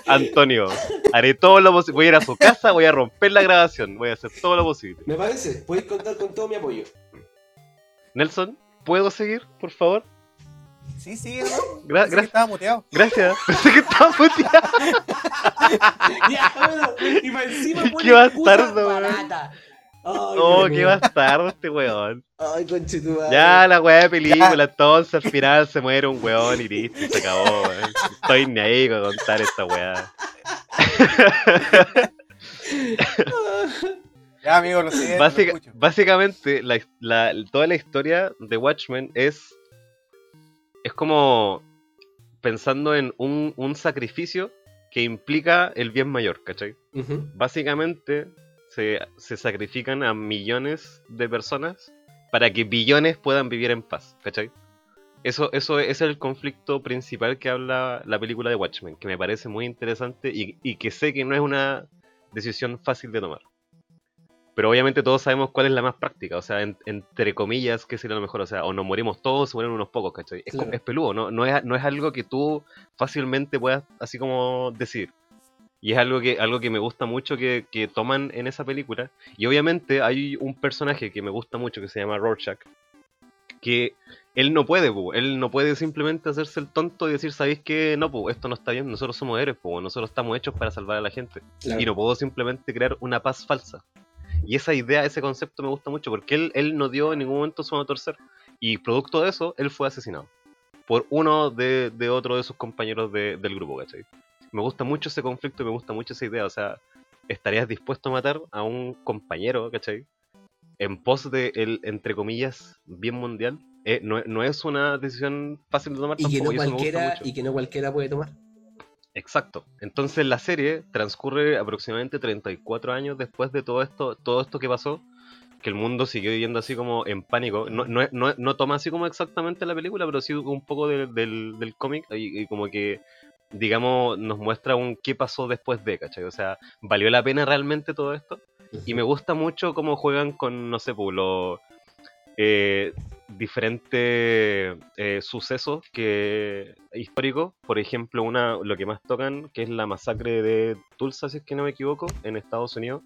Antonio, haré todo lo posible. Voy a ir a su casa, voy a romper la grabación, voy a hacer todo lo posible. Me parece, puedes contar con todo mi apoyo. Nelson, ¿puedo seguir, por favor? Sí, sí, ¿no? Gra- Pensé que estaba muteado. Gracias. Pensé que estaba puteado. ya, bueno, y para encima pone Qué bastardo, barata. Ay, Oh, qué bastardo este weón. Ay, conche tu madre. Ya, la weá de película, entonces al final se muere un weón y listo, y se acabó, weón. Estoy ni ahí con contar esta weá. Ya, amigo, lo sé. Básica- lo básicamente, la, la- toda la historia de Watchmen es. Es como pensando en un, un sacrificio que implica el bien mayor, ¿cachai? Básicamente se, se sacrifican a millones de personas para que billones puedan vivir en paz, ¿cachai? Eso, eso es el conflicto principal que habla la película de Watchmen, que me parece muy interesante y, y que sé que no es una decisión fácil de tomar. Pero obviamente todos sabemos cuál es la más práctica, o sea, en- entre comillas, ¿qué sería lo mejor? O sea, o nos morimos todos o mueren unos pocos, ¿cachai? Es, Claro. es peludo, ¿no? No es, no es algo que tú fácilmente puedas así como decir. Y es algo que, algo que me gusta mucho que, que toman en esa película. Y obviamente hay un personaje que me gusta mucho que se llama Rorschach. Que él no puede, pu, él no puede simplemente hacerse el tonto y decir, ¿sabéis qué? No, pu, esto no está bien, nosotros somos héroes, pu, nosotros estamos hechos para salvar a la gente. Claro. Y no puedo simplemente crear una paz falsa. Y esa idea, ese concepto me gusta mucho porque él, él no dio en ningún momento su mano a torcer. Y producto de eso, él fue asesinado. Por uno de, de otro de sus compañeros de- del grupo, ¿cachai? Me gusta mucho ese conflicto y me gusta mucho esa idea. O sea, ¿estarías dispuesto a matar a un compañero, ¿cachai? En pos de el, entre comillas, bien mundial. Eh, no, no es una decisión fácil de tomar Y que, no y cualquiera, y que no cualquiera puede tomar. Exacto. Entonces la serie transcurre aproximadamente 34 años después de todo esto, todo esto que pasó, que el mundo siguió viviendo así como en pánico. No, no, no, no toma así como exactamente la película, pero sí un poco de- del, del cómic y, y como que, digamos, nos muestra un qué pasó después de, ¿cachai? O sea, ¿valió la pena realmente todo esto? Y me gusta mucho cómo juegan con, no sé, pues, los eh, diferentes eh, sucesos que históricos. Por ejemplo, una lo que más tocan, que es la masacre de Tulsa, si es que no me equivoco, en Estados Unidos.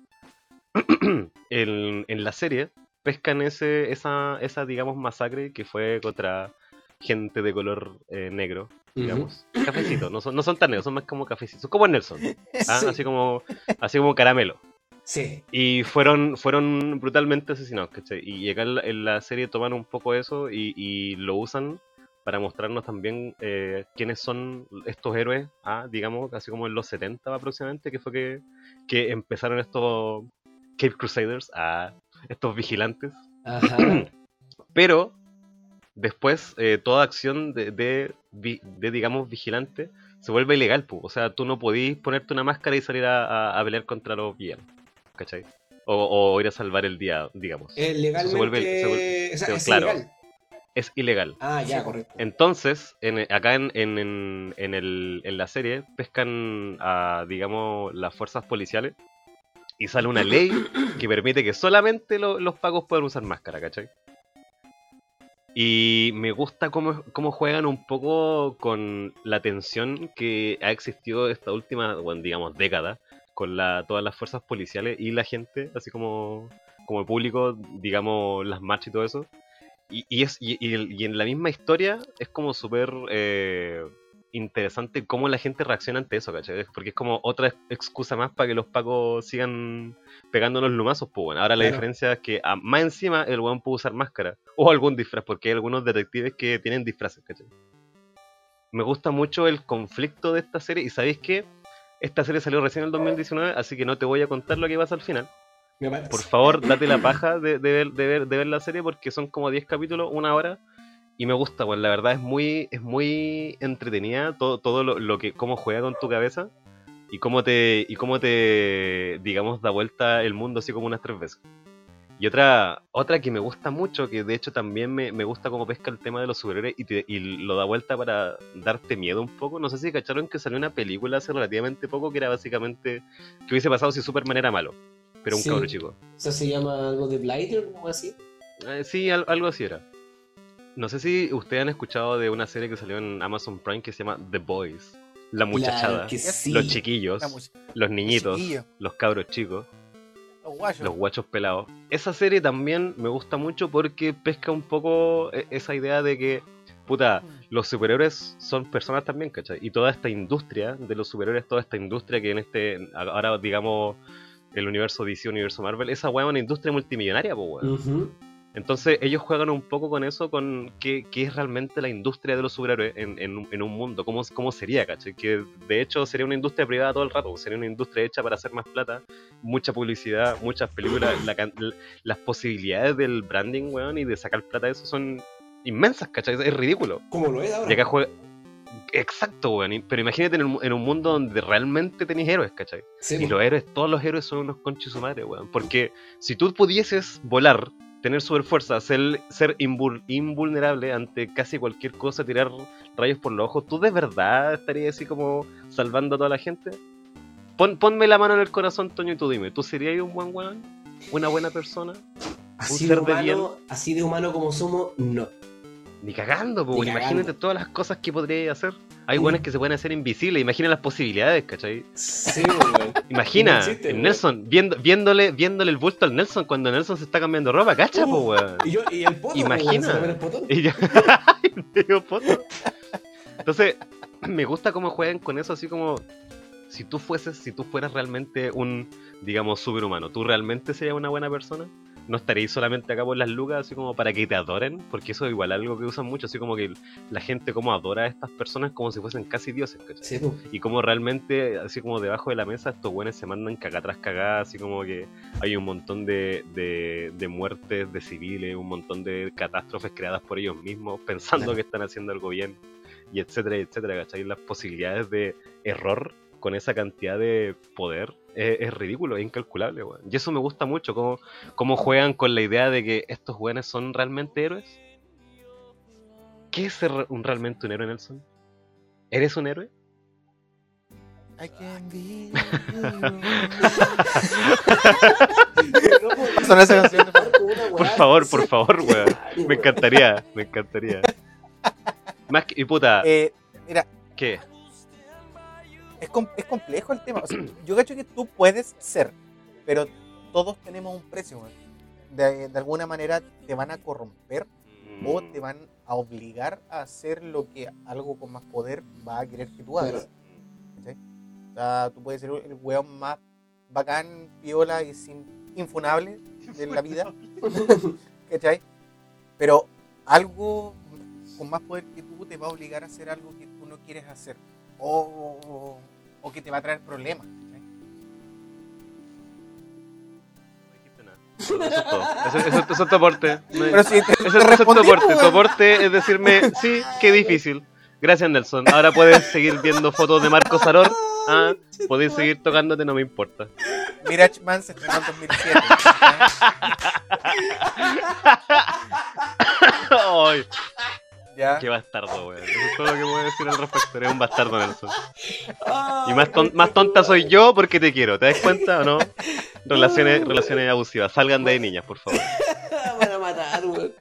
en, en la serie pescan ese, esa, esa, digamos, masacre que fue contra gente de color eh, negro, digamos. Cafecito, no son, no son tan negros, son más como cafecitos. Son como Nelson, ¿ah? Sí. así, como, así como caramelo. Sí. Y fueron, fueron brutalmente asesinados, ¿cachai? Y acá en la, serie toman un poco eso y, y lo usan para mostrarnos también eh, quiénes son estos héroes, ah, digamos, así como en los 70 aproximadamente, que fue que, que empezaron estos Cape Crusaders, a estos vigilantes. Ajá. Pero después eh, toda acción de, de, digamos, vigilante se vuelve ilegal, pu. o sea, tú no podís ponerte una máscara y salir a, a- a pelear contra los villanos, ¿cachai? O, o ir a salvar el día, digamos. Eh, legalmente. Se vuelve- se vuelve- o sea, se- es claro. ilegal. Es ilegal. Ah, ya, correcto. Entonces, en- acá en, en, en, en el- en la serie pescan a, digamos, las fuerzas policiales y sale una ley que permite que solamente lo- los pagos puedan usar máscara, ¿cachai? Y me gusta cómo, cómo juegan un poco con la tensión que ha existido esta última, bueno, digamos, década con la, todas las fuerzas policiales y la gente, así como, como el público, digamos, las marchas y todo eso. Y, y es, y, y en la misma historia es como súper eh, interesante cómo la gente reacciona ante eso, ¿cachai? Porque es como otra ex- excusa más para que los pacos sigan pegándonos lumazos, pues bueno. Ahora la Claro. diferencia es que ah, más encima el weón puede usar máscara o algún disfraz, porque hay algunos detectives que tienen disfraces, ¿cachai? Me gusta mucho el conflicto de esta serie y ¿sabéis qué? Esta serie salió recién en el 2019, así que no te voy a contar lo que pasa al final. Por favor, date la paja de, de ver, de, ver, de ver la serie porque son como 10 capítulos, una hora. Y me gusta, bueno, la verdad es muy, es muy entretenida todo, todo lo, lo que, cómo juega con tu cabeza y cómo te, y cómo te, digamos, da vuelta el mundo así como unas tres veces. Y otra, otra que me gusta mucho, que de hecho también me, me gusta cómo pesca el tema de los superhéroes y, te- y lo da vuelta para darte miedo un poco. No sé si cacharon que salió una película hace relativamente poco que era básicamente que hubiese pasado si Superman era malo, pero un Sí. cabro chico. Eso se llama algo de Blighter o algo así. Eh, sí, al- algo así era. No sé si ustedes han escuchado de una serie que salió en Amazon Prime que se llama The Boys. La muchachada. Claro que sí. Los chiquillos, los niñitos, los cabros chicos, Los guachos pelados. Esa serie también me gusta mucho porque pesca un poco eh, esa idea de que, puta, los superhéroes son personas también, ¿cachai? Y toda esta industria de los superhéroes, toda esta industria que en este, ahora digamos, el universo DC, universo Marvel, esa weá es una industria multimillonaria, pues weón. Entonces ellos juegan un poco con eso, con qué, qué es realmente la industria de los superhéroes en, en, un- en un mundo, cómo, cómo sería, ¿cachai? Que de hecho sería una industria privada todo el rato, sería una industria hecha para hacer más plata, mucha publicidad, muchas películas, la can- l- las posibilidades del branding, weón, y de sacar plata de eso son inmensas, ¿cachai? Es ridículo. Como lo es ahora. Y acá juega... Exacto, weón, pero imagínate en un, en un mundo donde realmente tenéis héroes, ¿cachai? Sí, Y los héroes, todos los héroes son unos conchos su madre, weón. Porque si tú pudieses volar, tener super fuerza, ser, ser invul- invulnerable ante casi cualquier cosa, tirar rayos por los ojos, ¿tú de verdad estarías así como salvando a toda la gente? Pon, ponme la mano en el corazón, Toño, y tú dime, ¿tú serías un buen weón? ¿Una buena persona? así, ser de de humano, así de humano como somos, no. Ni cagando, pues, cagando. imagínate todas las cosas que podrías hacer. Hay Mm. buenos que se pueden hacer invisibles, imagina las posibilidades, ¿cachai? Sí, po, weón. Imagina, No existe, el weón. Nelson, viendo, viéndole, viéndole el bulto al Nelson cuando Nelson se está cambiando ropa, cacha, Uh, po, weón. Y, yo, y el poto, Imagina. el. Y yo, medio poto. Entonces, me gusta cómo juegan con eso, así como si tú fueses, si tú fueras realmente un, digamos, superhumano, ¿tú realmente serías una buena persona? ¿No estarías solamente acá por las lucas, así como para que te adoren? Porque eso es igual algo que usan mucho, así como que la gente como adora a estas personas como si fuesen casi dioses, ¿cachai? Sí, po. Y como realmente, así como debajo de la mesa, estos buenos se mandan caga tras cagada, así como que hay un montón de, de, de muertes de civiles, un montón de catástrofes creadas por ellos mismos, pensando Claro. que están haciendo algo bien, y etcétera, etcétera, ¿cachai? Las posibilidades de error con esa cantidad de poder es, es ridículo, es incalculable, weón. Y eso me gusta mucho, cómo, cómo juegan con la idea de que estos weones son realmente héroes. ¿Qué es ser un, realmente un héroe, Nelson? ¿Eres un héroe? I can be No, po, Son esa canción de- Por favor, por favor, weón. Me encantaría, me encantaría. Más que, y puta, Eh, mira, ¿qué? Es, com- es complejo el tema. O sea, yo cacho que tú puedes ser, pero todos tenemos un precio. De, de alguna manera te van a corromper o te van a obligar a hacer lo que algo con más poder va a querer que tú hagas. ¿cachai? O sea, tú puedes ser el weón más bacán, viola y sin, infunable de la vida. ¿cachai? Pero algo con más poder que tú te va a obligar a hacer algo que tú no quieres hacer. O, o- o que te va a traer problemas. Eso es todo. Eso, eso- eso es tu aporte. No hay- Pero si te, Eso, te es tu aporte. pues, Tu aporte es decirme, sí, qué difícil. Gracias, Nelson. Ahora puedes seguir viendo fotos de Marco Saror. Ah, podéis seguir tocándote, no me importa. Mirage Man se estrenó en 2007. Ay, ¿ya? qué bastardo, weón. Eso es todo lo que puedo decir al respecto. Eres un bastardo, Nelson. Y más, ton- más tonta soy yo porque te quiero. ¿Te das cuenta o no? Relaciones, relaciones abusivas. Salgan de ahí, niñas, por favor. Van a matar, weón.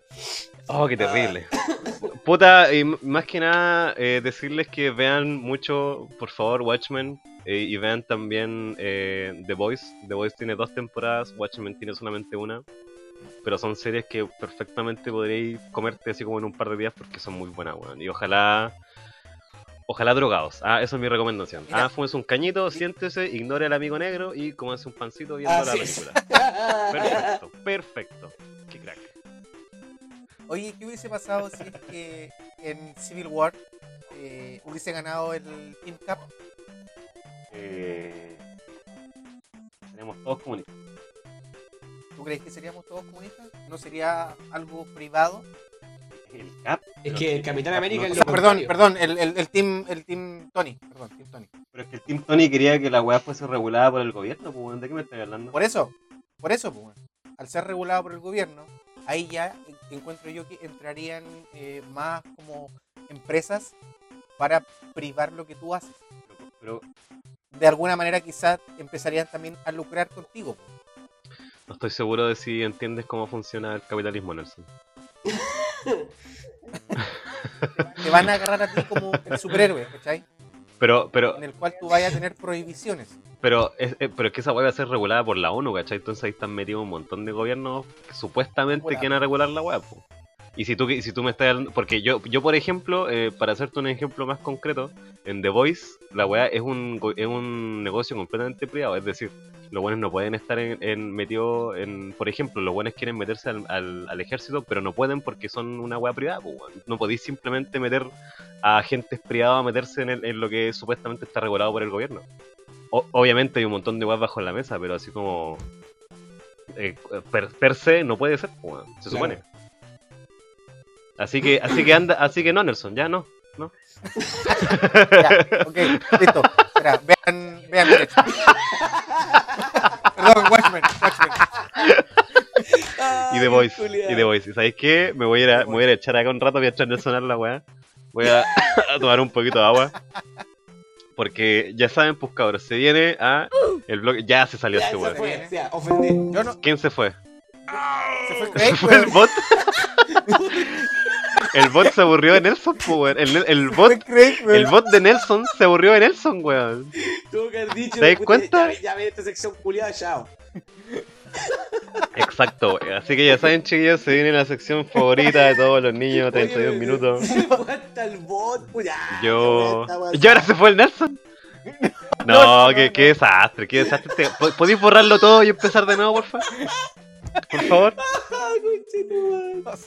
Oh, qué terrible. Puta, y más que nada, eh, decirles que vean mucho, por favor, Watchmen. eh, y vean también eh, The Voice. The Voice tiene dos temporadas, Watchmen tiene solamente una. Pero son series que perfectamente podréis comerte así como en un par de días porque son muy buenas, weón. Y ojalá. Ojalá drogados. Ah, esa es mi recomendación. Mira. Ah, fúmese un cañito, siéntese, ignore al amigo negro y cómese un pancito viendo Ah, la sí. película. Perfecto, perfecto. Qué crack. Oye, ¿qué hubiese pasado si es que en Civil War eh, hubiese ganado el Team Cap? Eh, tenemos todos comunistas. ¿Tú crees que seríamos todos comunistas? ¿No sería algo privado? El CAP. Es que el Capitán América No, es O lo sea, perdón, perdón, el, el, el team, el team Tony, perdón, Team Tony. Pero es que el Team Tony quería que la weá fuese regulada por el gobierno, pues ¿de qué me estás hablando? Por eso, por eso, pues, al ser regulado por el gobierno, ahí ya encuentro yo que entrarían eh, más como empresas para privar lo que tú haces. Pero De alguna manera quizás empezarían también a lucrar contigo. pues. No estoy seguro de si entiendes cómo funciona el capitalismo, Nelson. Te van a agarrar a ti como el superhéroe, ¿cachai? Pero, pero, En el cual tú vayas a tener prohibiciones. pero, es, es- pero es que esa weá va a ser regulada por la ONU, ¿cachai? Entonces ahí están metidos un montón de gobiernos que supuestamente Regular. quieren regular la po. Y si tú, si tú me estás porque yo, yo por ejemplo, eh, para hacerte un ejemplo más concreto, en The Voice, la weá es un, es un negocio completamente privado, es decir, los buenos no pueden estar en, en metidos en, por ejemplo, los buenos quieren meterse al, al- al ejército, pero no pueden porque son una weá privada, weón. no podéis simplemente meter a agentes privados a meterse en, el- en lo que supuestamente está regulado por el gobierno. O- obviamente hay un montón de weas bajo la mesa, pero así como eh, per, per se no puede ser, weón, se Claro. supone. Así que, así que anda, así que no, Nelson, ya no. Ya, ok, listo. Espera, vean, vean. Perdón, Watchmen, Watchmen. Y The Voice, y The Voice. ¿Y sabéis qué? Me voy a ir a, me voy a, ir a echar acá un rato mientras no sonar la weá. Voy a, a tomar un poquito de agua. Porque ya saben, pues cabros, se viene a el blog. Ya se salió Ya, este se weón. no. ¿Quién se fue? Se fue Craig, ¿Fue el weón. bot? el bot se aburrió de Nelson, pues weón. El, el bot. El bot de Nelson se aburrió de Nelson, weón. Tuvo que haber dicho. ¿Te das cuenta? Ya, ya ve esta sección culiada, chao. Exacto, así que ya saben, chiquillos, se viene la sección favorita de todos los niños, 32 Oye, minutos. Se fue hasta el bot, pues ya. Yo. ¿Y ahora se fue el Nelson? No, No, qué, no, qué no. desastre, qué desastre. Te- ¿po- ¿Podéis borrarlo todo y empezar de nuevo, por favor? Por favor.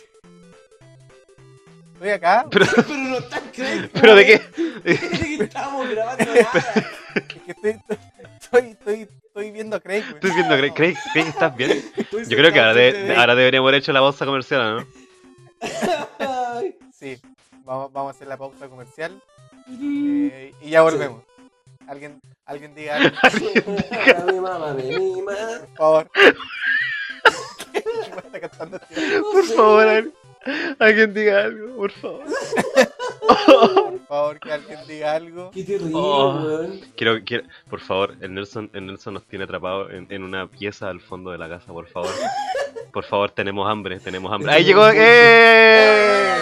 Estoy acá. Pero, Pero no está Craig. pero de qué? ¿De qué estamos grabando nada? Es que estoy, estoy, estoy, estoy viendo a Craig. Estoy viendo, Craig, Craig, Craig, ¿estás bien? Estoy Yo creo que ahora, de- ahora deberíamos haber hecho la pausa comercial, ¿no? Sí, vamos, vamos a hacer la pausa comercial eh, y ya volvemos. Alguien, alguien diga algo, Mi mamá me mima. por favor. ¿Qué me está cantando este? Por favor, alguien diga algo, por favor. Por favor, que alguien diga algo. Qué terrible, Oh. weón. Quiero, quiero, por favor, el Nelson, el Nelson nos tiene atrapado en, en una pieza al fondo de la casa, por favor. Por favor, tenemos hambre, tenemos hambre. ¡Ahí llegó! ¡Eh!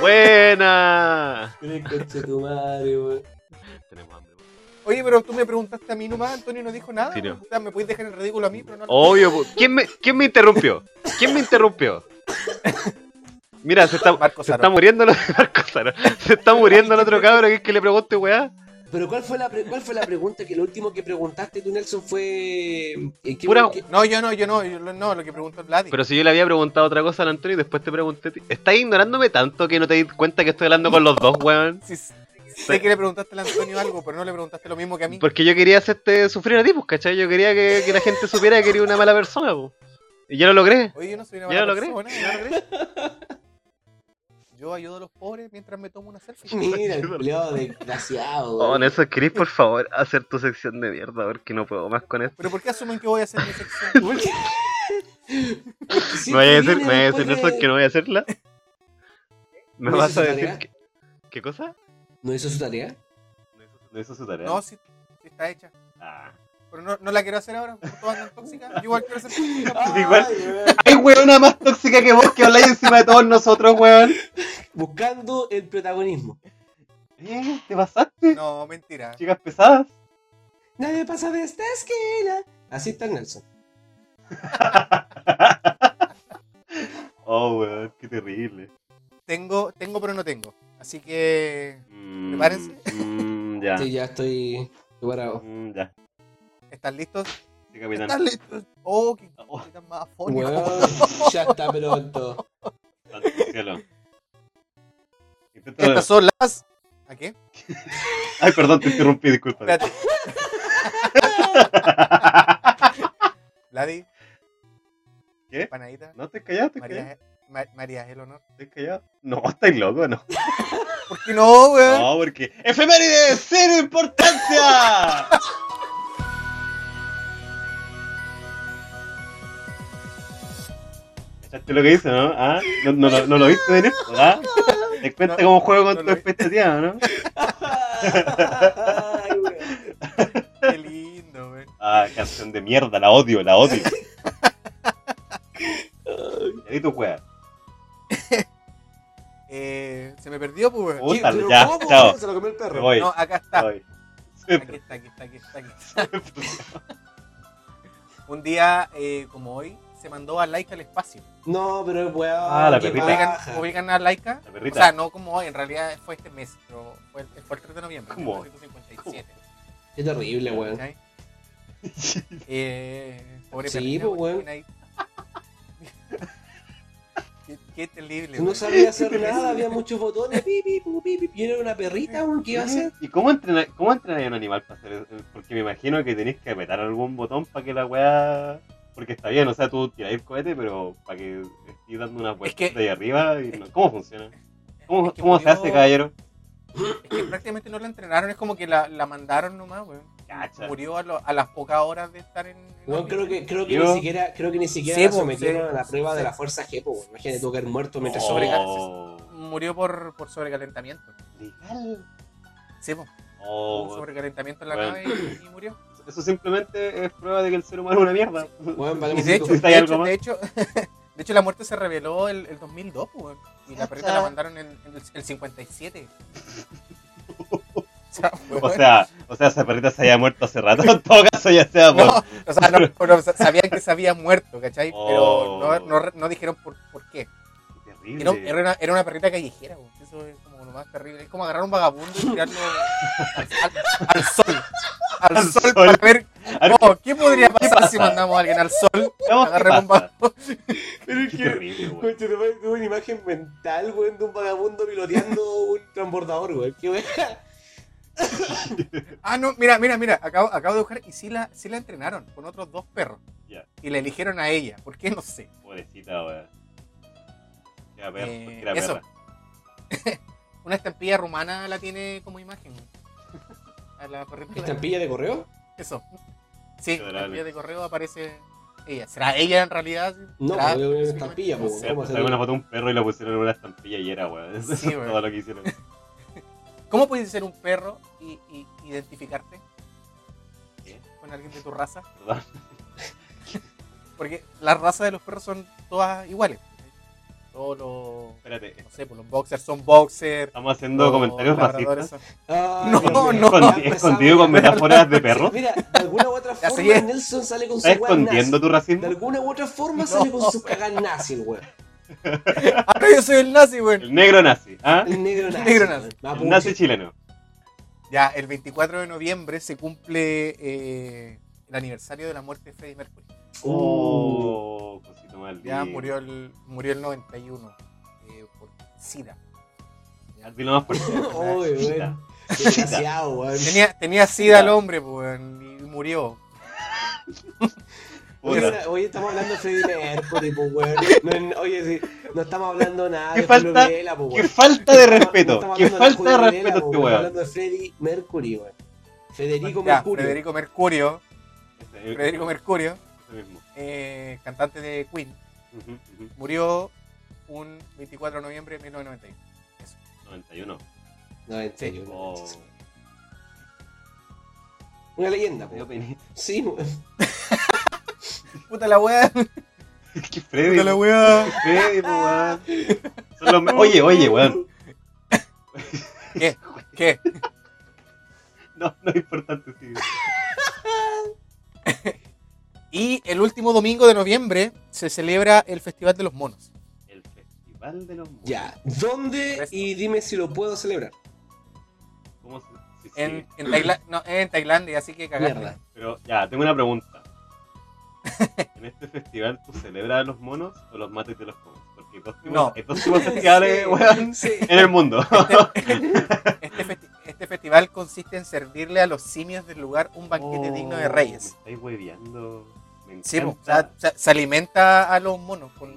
¡Buena! Weón. Tenemos hambre. Oye, pero tú me preguntaste a mí nomás, Antonio no dijo nada. Sí, no. O sea, me puedes dejar en ridículo a mí, pero no. Obvio. ¿quién me, quién me interrumpió? ¿Quién me interrumpió? Mira, se está, se está muriendo el. Se está muriendo el otro cabro que es que le pregunte, weá. Pero ¿cuál fue la pre- cuál fue la pregunta que lo último que preguntaste tú Nelson fue ¿en qué- Pura- qué- No, yo no, yo no, yo lo- no, lo que preguntó Vladi. Pero si yo le había preguntado otra cosa al Antonio y después te pregunté. ¿Estás ignorándome tanto que no te di cuenta que estoy hablando con los dos, weón? Sí, sé que le preguntaste al Antonio algo, pero no le preguntaste lo mismo que a mí. Porque yo quería hacerte sufrir a ti, pues, ¿cachai? Yo quería que, que la gente supiera que eres una mala persona, pues. Y ya lo logré. Oye, yo no soy una Ya mala lo logré, persona. ya lo logré. Yo ayudo a los pobres mientras me tomo una selfie. Mira, el culiado desgraciado, Oh. Nelson, ¿querés por favor hacer tu sección de mierda? Porque no puedo más con esto. Pero ¿por qué asumen que voy a hacer mi sección? ¿Por qué? ¿Me vaya a decir, me de- que no voy a hacerla? ¿Me ¿No vas a decir que... ¿Qué cosa? ¿No hizo su tarea? ¿No hizo su tarea? No, sí, sí está hecha. Ah. Pero no, no la quiero hacer ahora, porque todas andan tóxicas. Yo igual quiero ser tóxica. Ay, Igual. weón. Hay weona más tóxica que vos que habláis encima de todos nosotros, weón. Buscando el protagonismo. ¿Eh? ¿Te pasaste? No, mentira. Chicas pesadas. Nadie pasa de esta esquina. Así está el Nelson. Oh, weón, qué terrible. Tengo, tengo, pero no tengo. Así que. Mm, Prepárense. mm, ya. Sí, ya estoy preparado. Mm, ya. ¿Están listos? Sí, capitán. ¿Están listos? Oh, qué Oh, capitán más afónico. Ya está pronto. cielo. Estas son las. ¿A qué? Ay, perdón, te interrumpí, disculpa. Espérate. Vladi, ¿Qué? Panadita, No, estoy callado. María, Ma- María Eleonor. Estoy callado. No, estáis loco, no. ¿Por qué no, weón? No, porque. ¡Efemérides! ¡Cero importancia! ¿Cachaste lo que hice, no? ¿Ah? ¿No, no, lo- no lo viste venir? ¿Ah? ¿Te cuenta No, cómo juego con no tu expectativa, no? Ay, weón. Qué lindo, weón. Ah, canción de mierda, la odio, la odio. Y tu juega. Eh, se me perdió, pues, weón. Puta. ¿Pero ya, cómo, chao. Se lo comió el perro. voy. No, acá está. voy. Aquí está, aquí está, aquí está, aquí está. Un día eh, como hoy se mandó a Laika al espacio. No, pero weón. Ah, la perrita. ¿Ubican, a Laika? La O sea, no como hoy, en realidad fue este mes, pero fue el, fue el 3 de noviembre. ¿Cómo? 1957. Qué terrible, weón. Eh, pobre Sí, perrita, pues, weón. qué, qué terrible. No weón. sabía hacer nada, había muchos botones. Pi, pi, pu, pi, pi. Y era una perrita, weón, ¿qué iba a hacer? ¿Y cómo entrena, cómo entrenáis a un animal para hacer eso? Porque me imagino que tenéis que apretar algún botón para que la weá. Porque está bien, o sea, tú tiráis el cohete, pero para que estés dando una vuelta que- de ahí arriba. Y no- ¿Cómo funciona? ¿Cómo, Es que cómo se hace, caballero? Es que prácticamente no la entrenaron, es como que la, la mandaron nomás, weón. Cacha. Murió a, lo- a las pocas horas de estar en. Weón, creo que, creo que Yo- ni siquiera, creo que ni siquiera Sí, la po, sometieron sí, a la prueba sí. de la fuerza G, po, weón. Imagínate tú que haber muerto mientras Oh. Murió por, por sobrecalentamiento. ¿Legal? Sí, po. Hubo Oh, un sobrecalentamiento en la bueno. nave y, y murió. Eso simplemente es prueba de que el ser humano es una mierda. Y de hecho, ¿Está de hecho, de hecho, de hecho, la muerte se reveló el, el 2002, po, weón. Y la perrita la mandaron en, en el, el 57. O sea, O sea, o sea, esa perrita se había muerto hace rato. En todo caso, ya sea por. no, o sea, no, pero sabían que se había muerto, ¿cachai? Oh. Pero no, no, no dijeron por, por qué. Terrible. Era, era una, era una perrita callejera, weón. Eso es como lo más terrible. Es como agarrar a un vagabundo y tirarlo al, al- al sol. Al, sol, sol. para ver A ver, oh, qué podría pasar pasa? si mandamos a alguien al sol. vagabundo. Pero es Qué que, madre, tuve una imagen mental, weón, de un vagabundo piloteando un transbordador, weón. Qué weón. Ah, no, mira, mira, mira. Acabo, acabo de buscar y sí la, sí la entrenaron con otros dos perros. Ya. Y la eligieron a ella. ¿Por qué? No sé. Pobrecita, weón. Era perra, Eh, era eso. perra. Una estampilla rumana la tiene como imagen. A la. ¿Estampilla de correo? Eso. Sí, estampilla de correo aparece ella. ¿Será ella en realidad? No, ¿Será? pues, una estampilla, pues, sé. ¿cómo Pues, hacer? sacó una foto de un perro y la pusieron en una estampilla y era, weón. Eso Sí, es todo lo que hicieron. ¿Cómo puedes ser un perro y, y identificarte ¿Qué? con alguien de tu raza? ¿Verdad? Porque las razas de los perros son todas iguales. Todos los, Espérate, no sé, pues los boxers son boxers. estamos haciendo comentarios racistas. son- Ah, No, no. Escondi- escondido con metáforas de perros. Mira, de alguna u otra forma. Nelson sale con su ¿Estás escondiendo nazi. tu De racismo? alguna u otra forma No, sale con weón. cagas nazi, el weón. Ahora yo soy el nazi, güey. El negro nazi, ¿ah? El negro nazi. negro weón. nazi. El nazi chileno. Ya, el 24 de noviembre se cumple eh, el aniversario de la muerte de Freddie Mercury. Oh, cosito mal. Ya murió el, murió el 91 eh, por SIDA. Dilo más fuerte. Weón. Desgraciado, weón. Tenía, tenía SIDA el hombre, pues, y murió. Oye, estamos hablando de Freddie Mercury, pues, weón. No, no, oye, sí, no estamos hablando nada Qué de falta- Julio Vela, pues, Qué weón. falta de No respeto. no estamos Qué hablando falta de Julio respeto Vela, este pues, Estamos weón. hablando de Freddie Mercury, weón. Federico Ya, Mercurio. Federico Mercurio, Federico Mercurio, mismo. eh, cantante de Queen, Ujú, ujú. murió un 24 de noviembre de 1991. 91. No, en serio. Oh. Una leyenda, dio pues. Sí, weón. Puta la weá, Que Freddy. puta la weá. Freddy, po, weón. Los Oye, oye, weón. ¿Qué? ¿Qué? No, no es importante, sí. Y el último domingo de noviembre se celebra el Festival de los Monos. El Festival de los Monos. Ya, ¿dónde? Y dime si lo puedo celebrar. ¿Cómo se, sí, sí. En, en, Taila- no, en Tailandia, así que cagaste. Mierda. Pero ya, tengo una pregunta. ¿En este festival tú celebras a los monos o los matas y te los comes? Porque dos No. de festivales, weón, Sí. en el mundo. Este, festi- este festival consiste en servirle a los simios del lugar un banquete digno de Oh, reyes. Me estáis hueveando. Me Sí, po, o encanta. sea, se, se alimenta a los monos con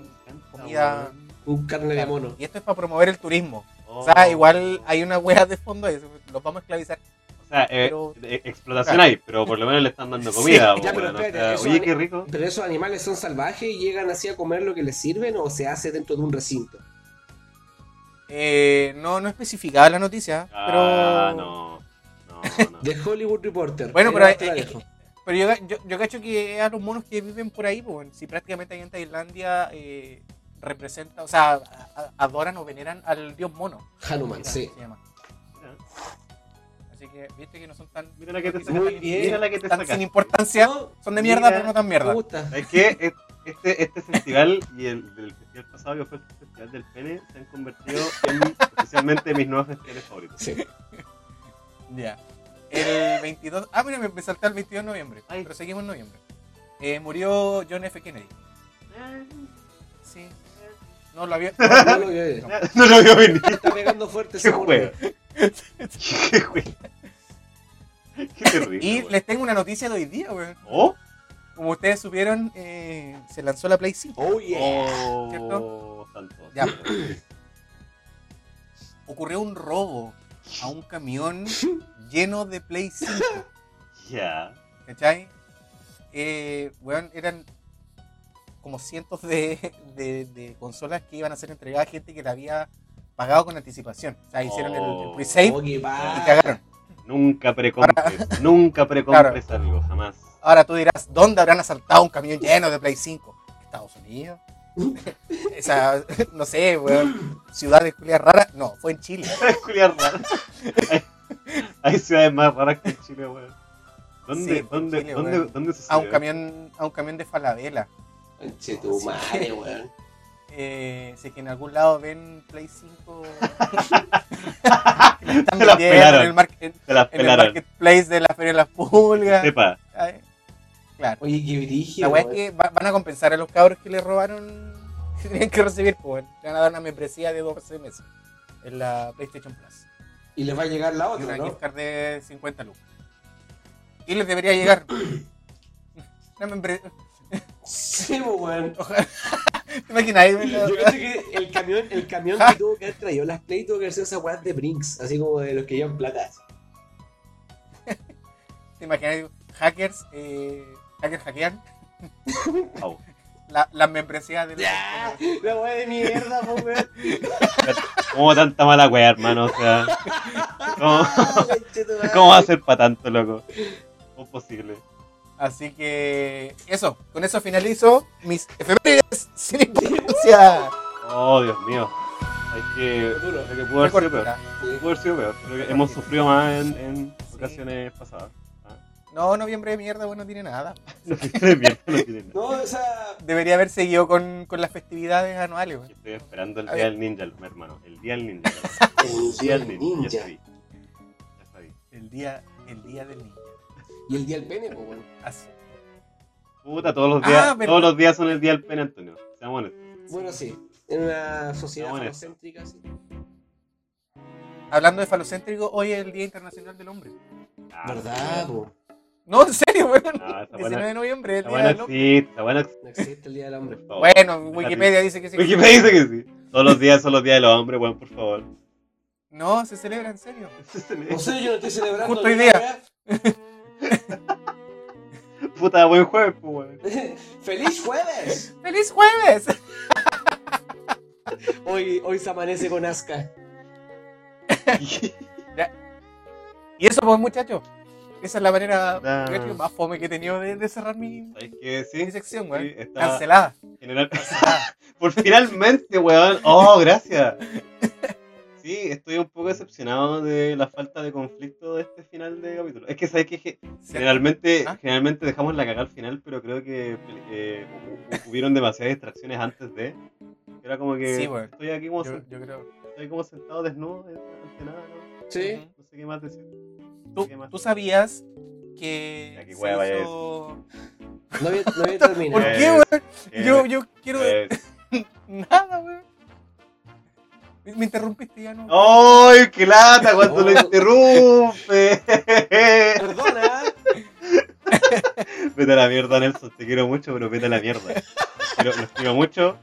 comida. Un carne de mono. Y esto es para promover el turismo. Oh. O sea, igual hay una wea de fondo ahí, los vamos a esclavizar. O sea, eh, pero- eh, explotación hay, pero por lo menos le están dando comida. Sí, ya, pero o sea, oye, qué rico. ¿Pero esos animales son salvajes y llegan así a comer lo que les sirven o se hace dentro de un recinto? Eh, no, no especificaba la noticia, pero. Ah, no. No, no. The Hollywood Reporter. Bueno, pero, eh, dejo. Pero yo, yo, yo cacho que a los monos que viven por ahí, pues, si prácticamente ahí en Tailandia eh, representa, o sea, a- a- adoran o veneran al dios mono. Hanuman, sí. Se llama. Así que, viste que no son tan. Mira la que te noticias Muy tan- bien. Mira la que te sacaste. sin importancia. No, Son de mierda, Mira. pero no tan me mierda. gusta. Es que este, este festival y el del festival pasado, que fue el festival del pene, se han convertido en oficialmente mis nuevos festivales favoritos. Sí. Ya. El 22. Ah, mira, me, salté el 22 de noviembre. Ay. Pero seguimos en noviembre. Eh, murió John F. Kennedy. Sí. No lo había. No lo veo. No lo veo venir. Está pegando fuerte Qué ese juego. Qué juego. Qué terrible. Y les tengo una noticia de hoy día, weón. ¿Oh? Como ustedes supieron, eh, se lanzó la Play 5. Oh, yeah. Oh, ¿Cierto? santo. Ya. Ocurrió un robo a un camión lleno de Play 5. Ya. ¿Cachai? Eh, weón, eran como cientos de, de- de consolas que iban a ser entregadas a gente que la había pagado con anticipación. O sea, hicieron el, el pre-save Oh, y cagaron. Nunca precompres. Nunca precompres algo, jamás. Ahora tú dirás, ¿dónde habrán asaltado un camión lleno de Play 5? Estados Unidos. Esa, no sé, weón, ciudades culias raras. No, fue en Chile. Es culiar raro. Hay, ciudades más raras que en Chile, weón. ¿Dónde, Sí, dónde, Chile, dónde, weón. dónde sucedió? A un camión, a un camión de Falabella. Conche tu madre, weón. Eh, si es que en algún lado ven Play 5 que la están vendiendo en el, mar- en- Se las en el marketplace de la Feria de las Pulgas. Sepa. Ay, Claro. Oye, qué La brígido. weá es que va- van a compensar a los cabros que le robaron, que tenían que recibir, pues le van a dar una membresía de 12 meses en la PlayStation Plus. Y les va a llegar la Y otra, una ¿no? gift card de 50 lucas. Y les debería llegar una membresía. Sí, pues, weón. ¿Te imaginas? Yo creo que el camión, el camión que tuvo que haber traído las Play tuvo que haber sido esa weá de Brinks, así como de los que llevan plata. ¿Te imaginas? Hackers, eh, hackers hackean Au. La, las membresías de Ya, la weá de mierda, pues, weón. ¿Cómo tanta mala wea, hermano? O sea, ¿cómo, madre. ¿cómo va a ser para tanto, loco? ¿Cómo es posible? Así que eso, con eso finalizo mis efemérides sin importancia. Oh, Dios mío. Hay que. Hay que pudo haber sido peor. Pudo haber sido peor. Creo que hemos sufrido más en, en ocasiones pasadas. No, noviembre de mierda, bueno, no tiene nada. No tiene mierda, no tiene nada. No, o sea, Debería haber seguido con, con las festividades anuales. Güey. Estoy esperando el día del ninja, hermano. El día del ninja. el día del ninja. Ya sabí. Ya sabí. El día, el día del niño. Y el día del pene, pues, weón. Así. Puta, todos los días, Ah, verdad. todos los días son el día del pene, Antonio. Seamos honestos. Bueno, sí. En una sociedad bueno. falocéntrica, sí. Hablando de falocéntrico, hoy es el Día Internacional del Hombre. Ah, ¿Verdad, po? No, en serio, weón. Ah, esa 19 buena- de noviembre, el Día buena del Hombre. existe, buena. No el día del hombre. Bueno, Wikipedia dice que sí. Wikipedia dice que sí. Todos los días son los días de los hombres, weón, por favor. No, se celebra en serio. No sé, yo no estoy celebrando. Justo hoy día. Puta, buen jueves, pues, weón. ¡Feliz jueves! ¡Feliz jueves! Hoy, hoy se amanece con asca. Y eso, pues, muchachos. Esa es la manera Ah. creo que más fome que he tenido de, de cerrar mi, ¿Sabes qué? mi Sí. sección, weón. Sí, está- Cancelada. General... Por finalmente, weón. Oh, gracias. Sí, estoy un poco decepcionado de la falta de conflicto de este final de capítulo. Es que sabes que ge- generalmente, ¿Ah? generalmente dejamos la cagada al final, pero creo que eh, hu- hu- hubieron demasiadas distracciones antes de. Era como que Sí, bueno. estoy aquí como, Yo, yo creo. estoy como sentado desnudo eh, ante nada, ¿no? Sí. No sé qué más decir. ¿Tú, sabías que. Ya, qué se hueá vaya a hizo- No había, no había terminado. ¿Por Eh, qué, weón? Eh, Yo, yo quiero. eh, Nada, weón. Me- Me interrumpiste ya, ¿no? ¡Ay, qué lata cuando lo interrumpe! Perdona. Vete a la mierda, Nelson. Te quiero mucho, pero vete a la mierda. Pero lo estimo mucho.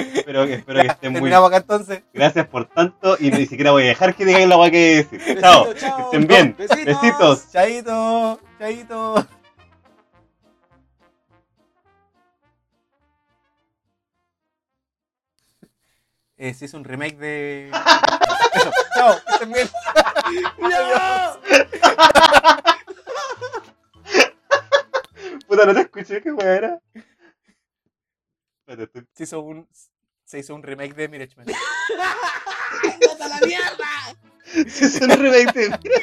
Espero que, espero que estén muy Terminamos acá entonces. Gracias por tanto y ni siquiera voy a dejar que digáis la guay que decir. Chao, Besito, chao. que estén bien. Besitos. Besitos. Chaito, chaito. Eh, se hizo un remake de. Eso, chao, que estén bien. Puta, no te escuché, qué weá era. Se hizo un, se hizo un remake de Mirage la mierda! Se hizo un remake de Mirage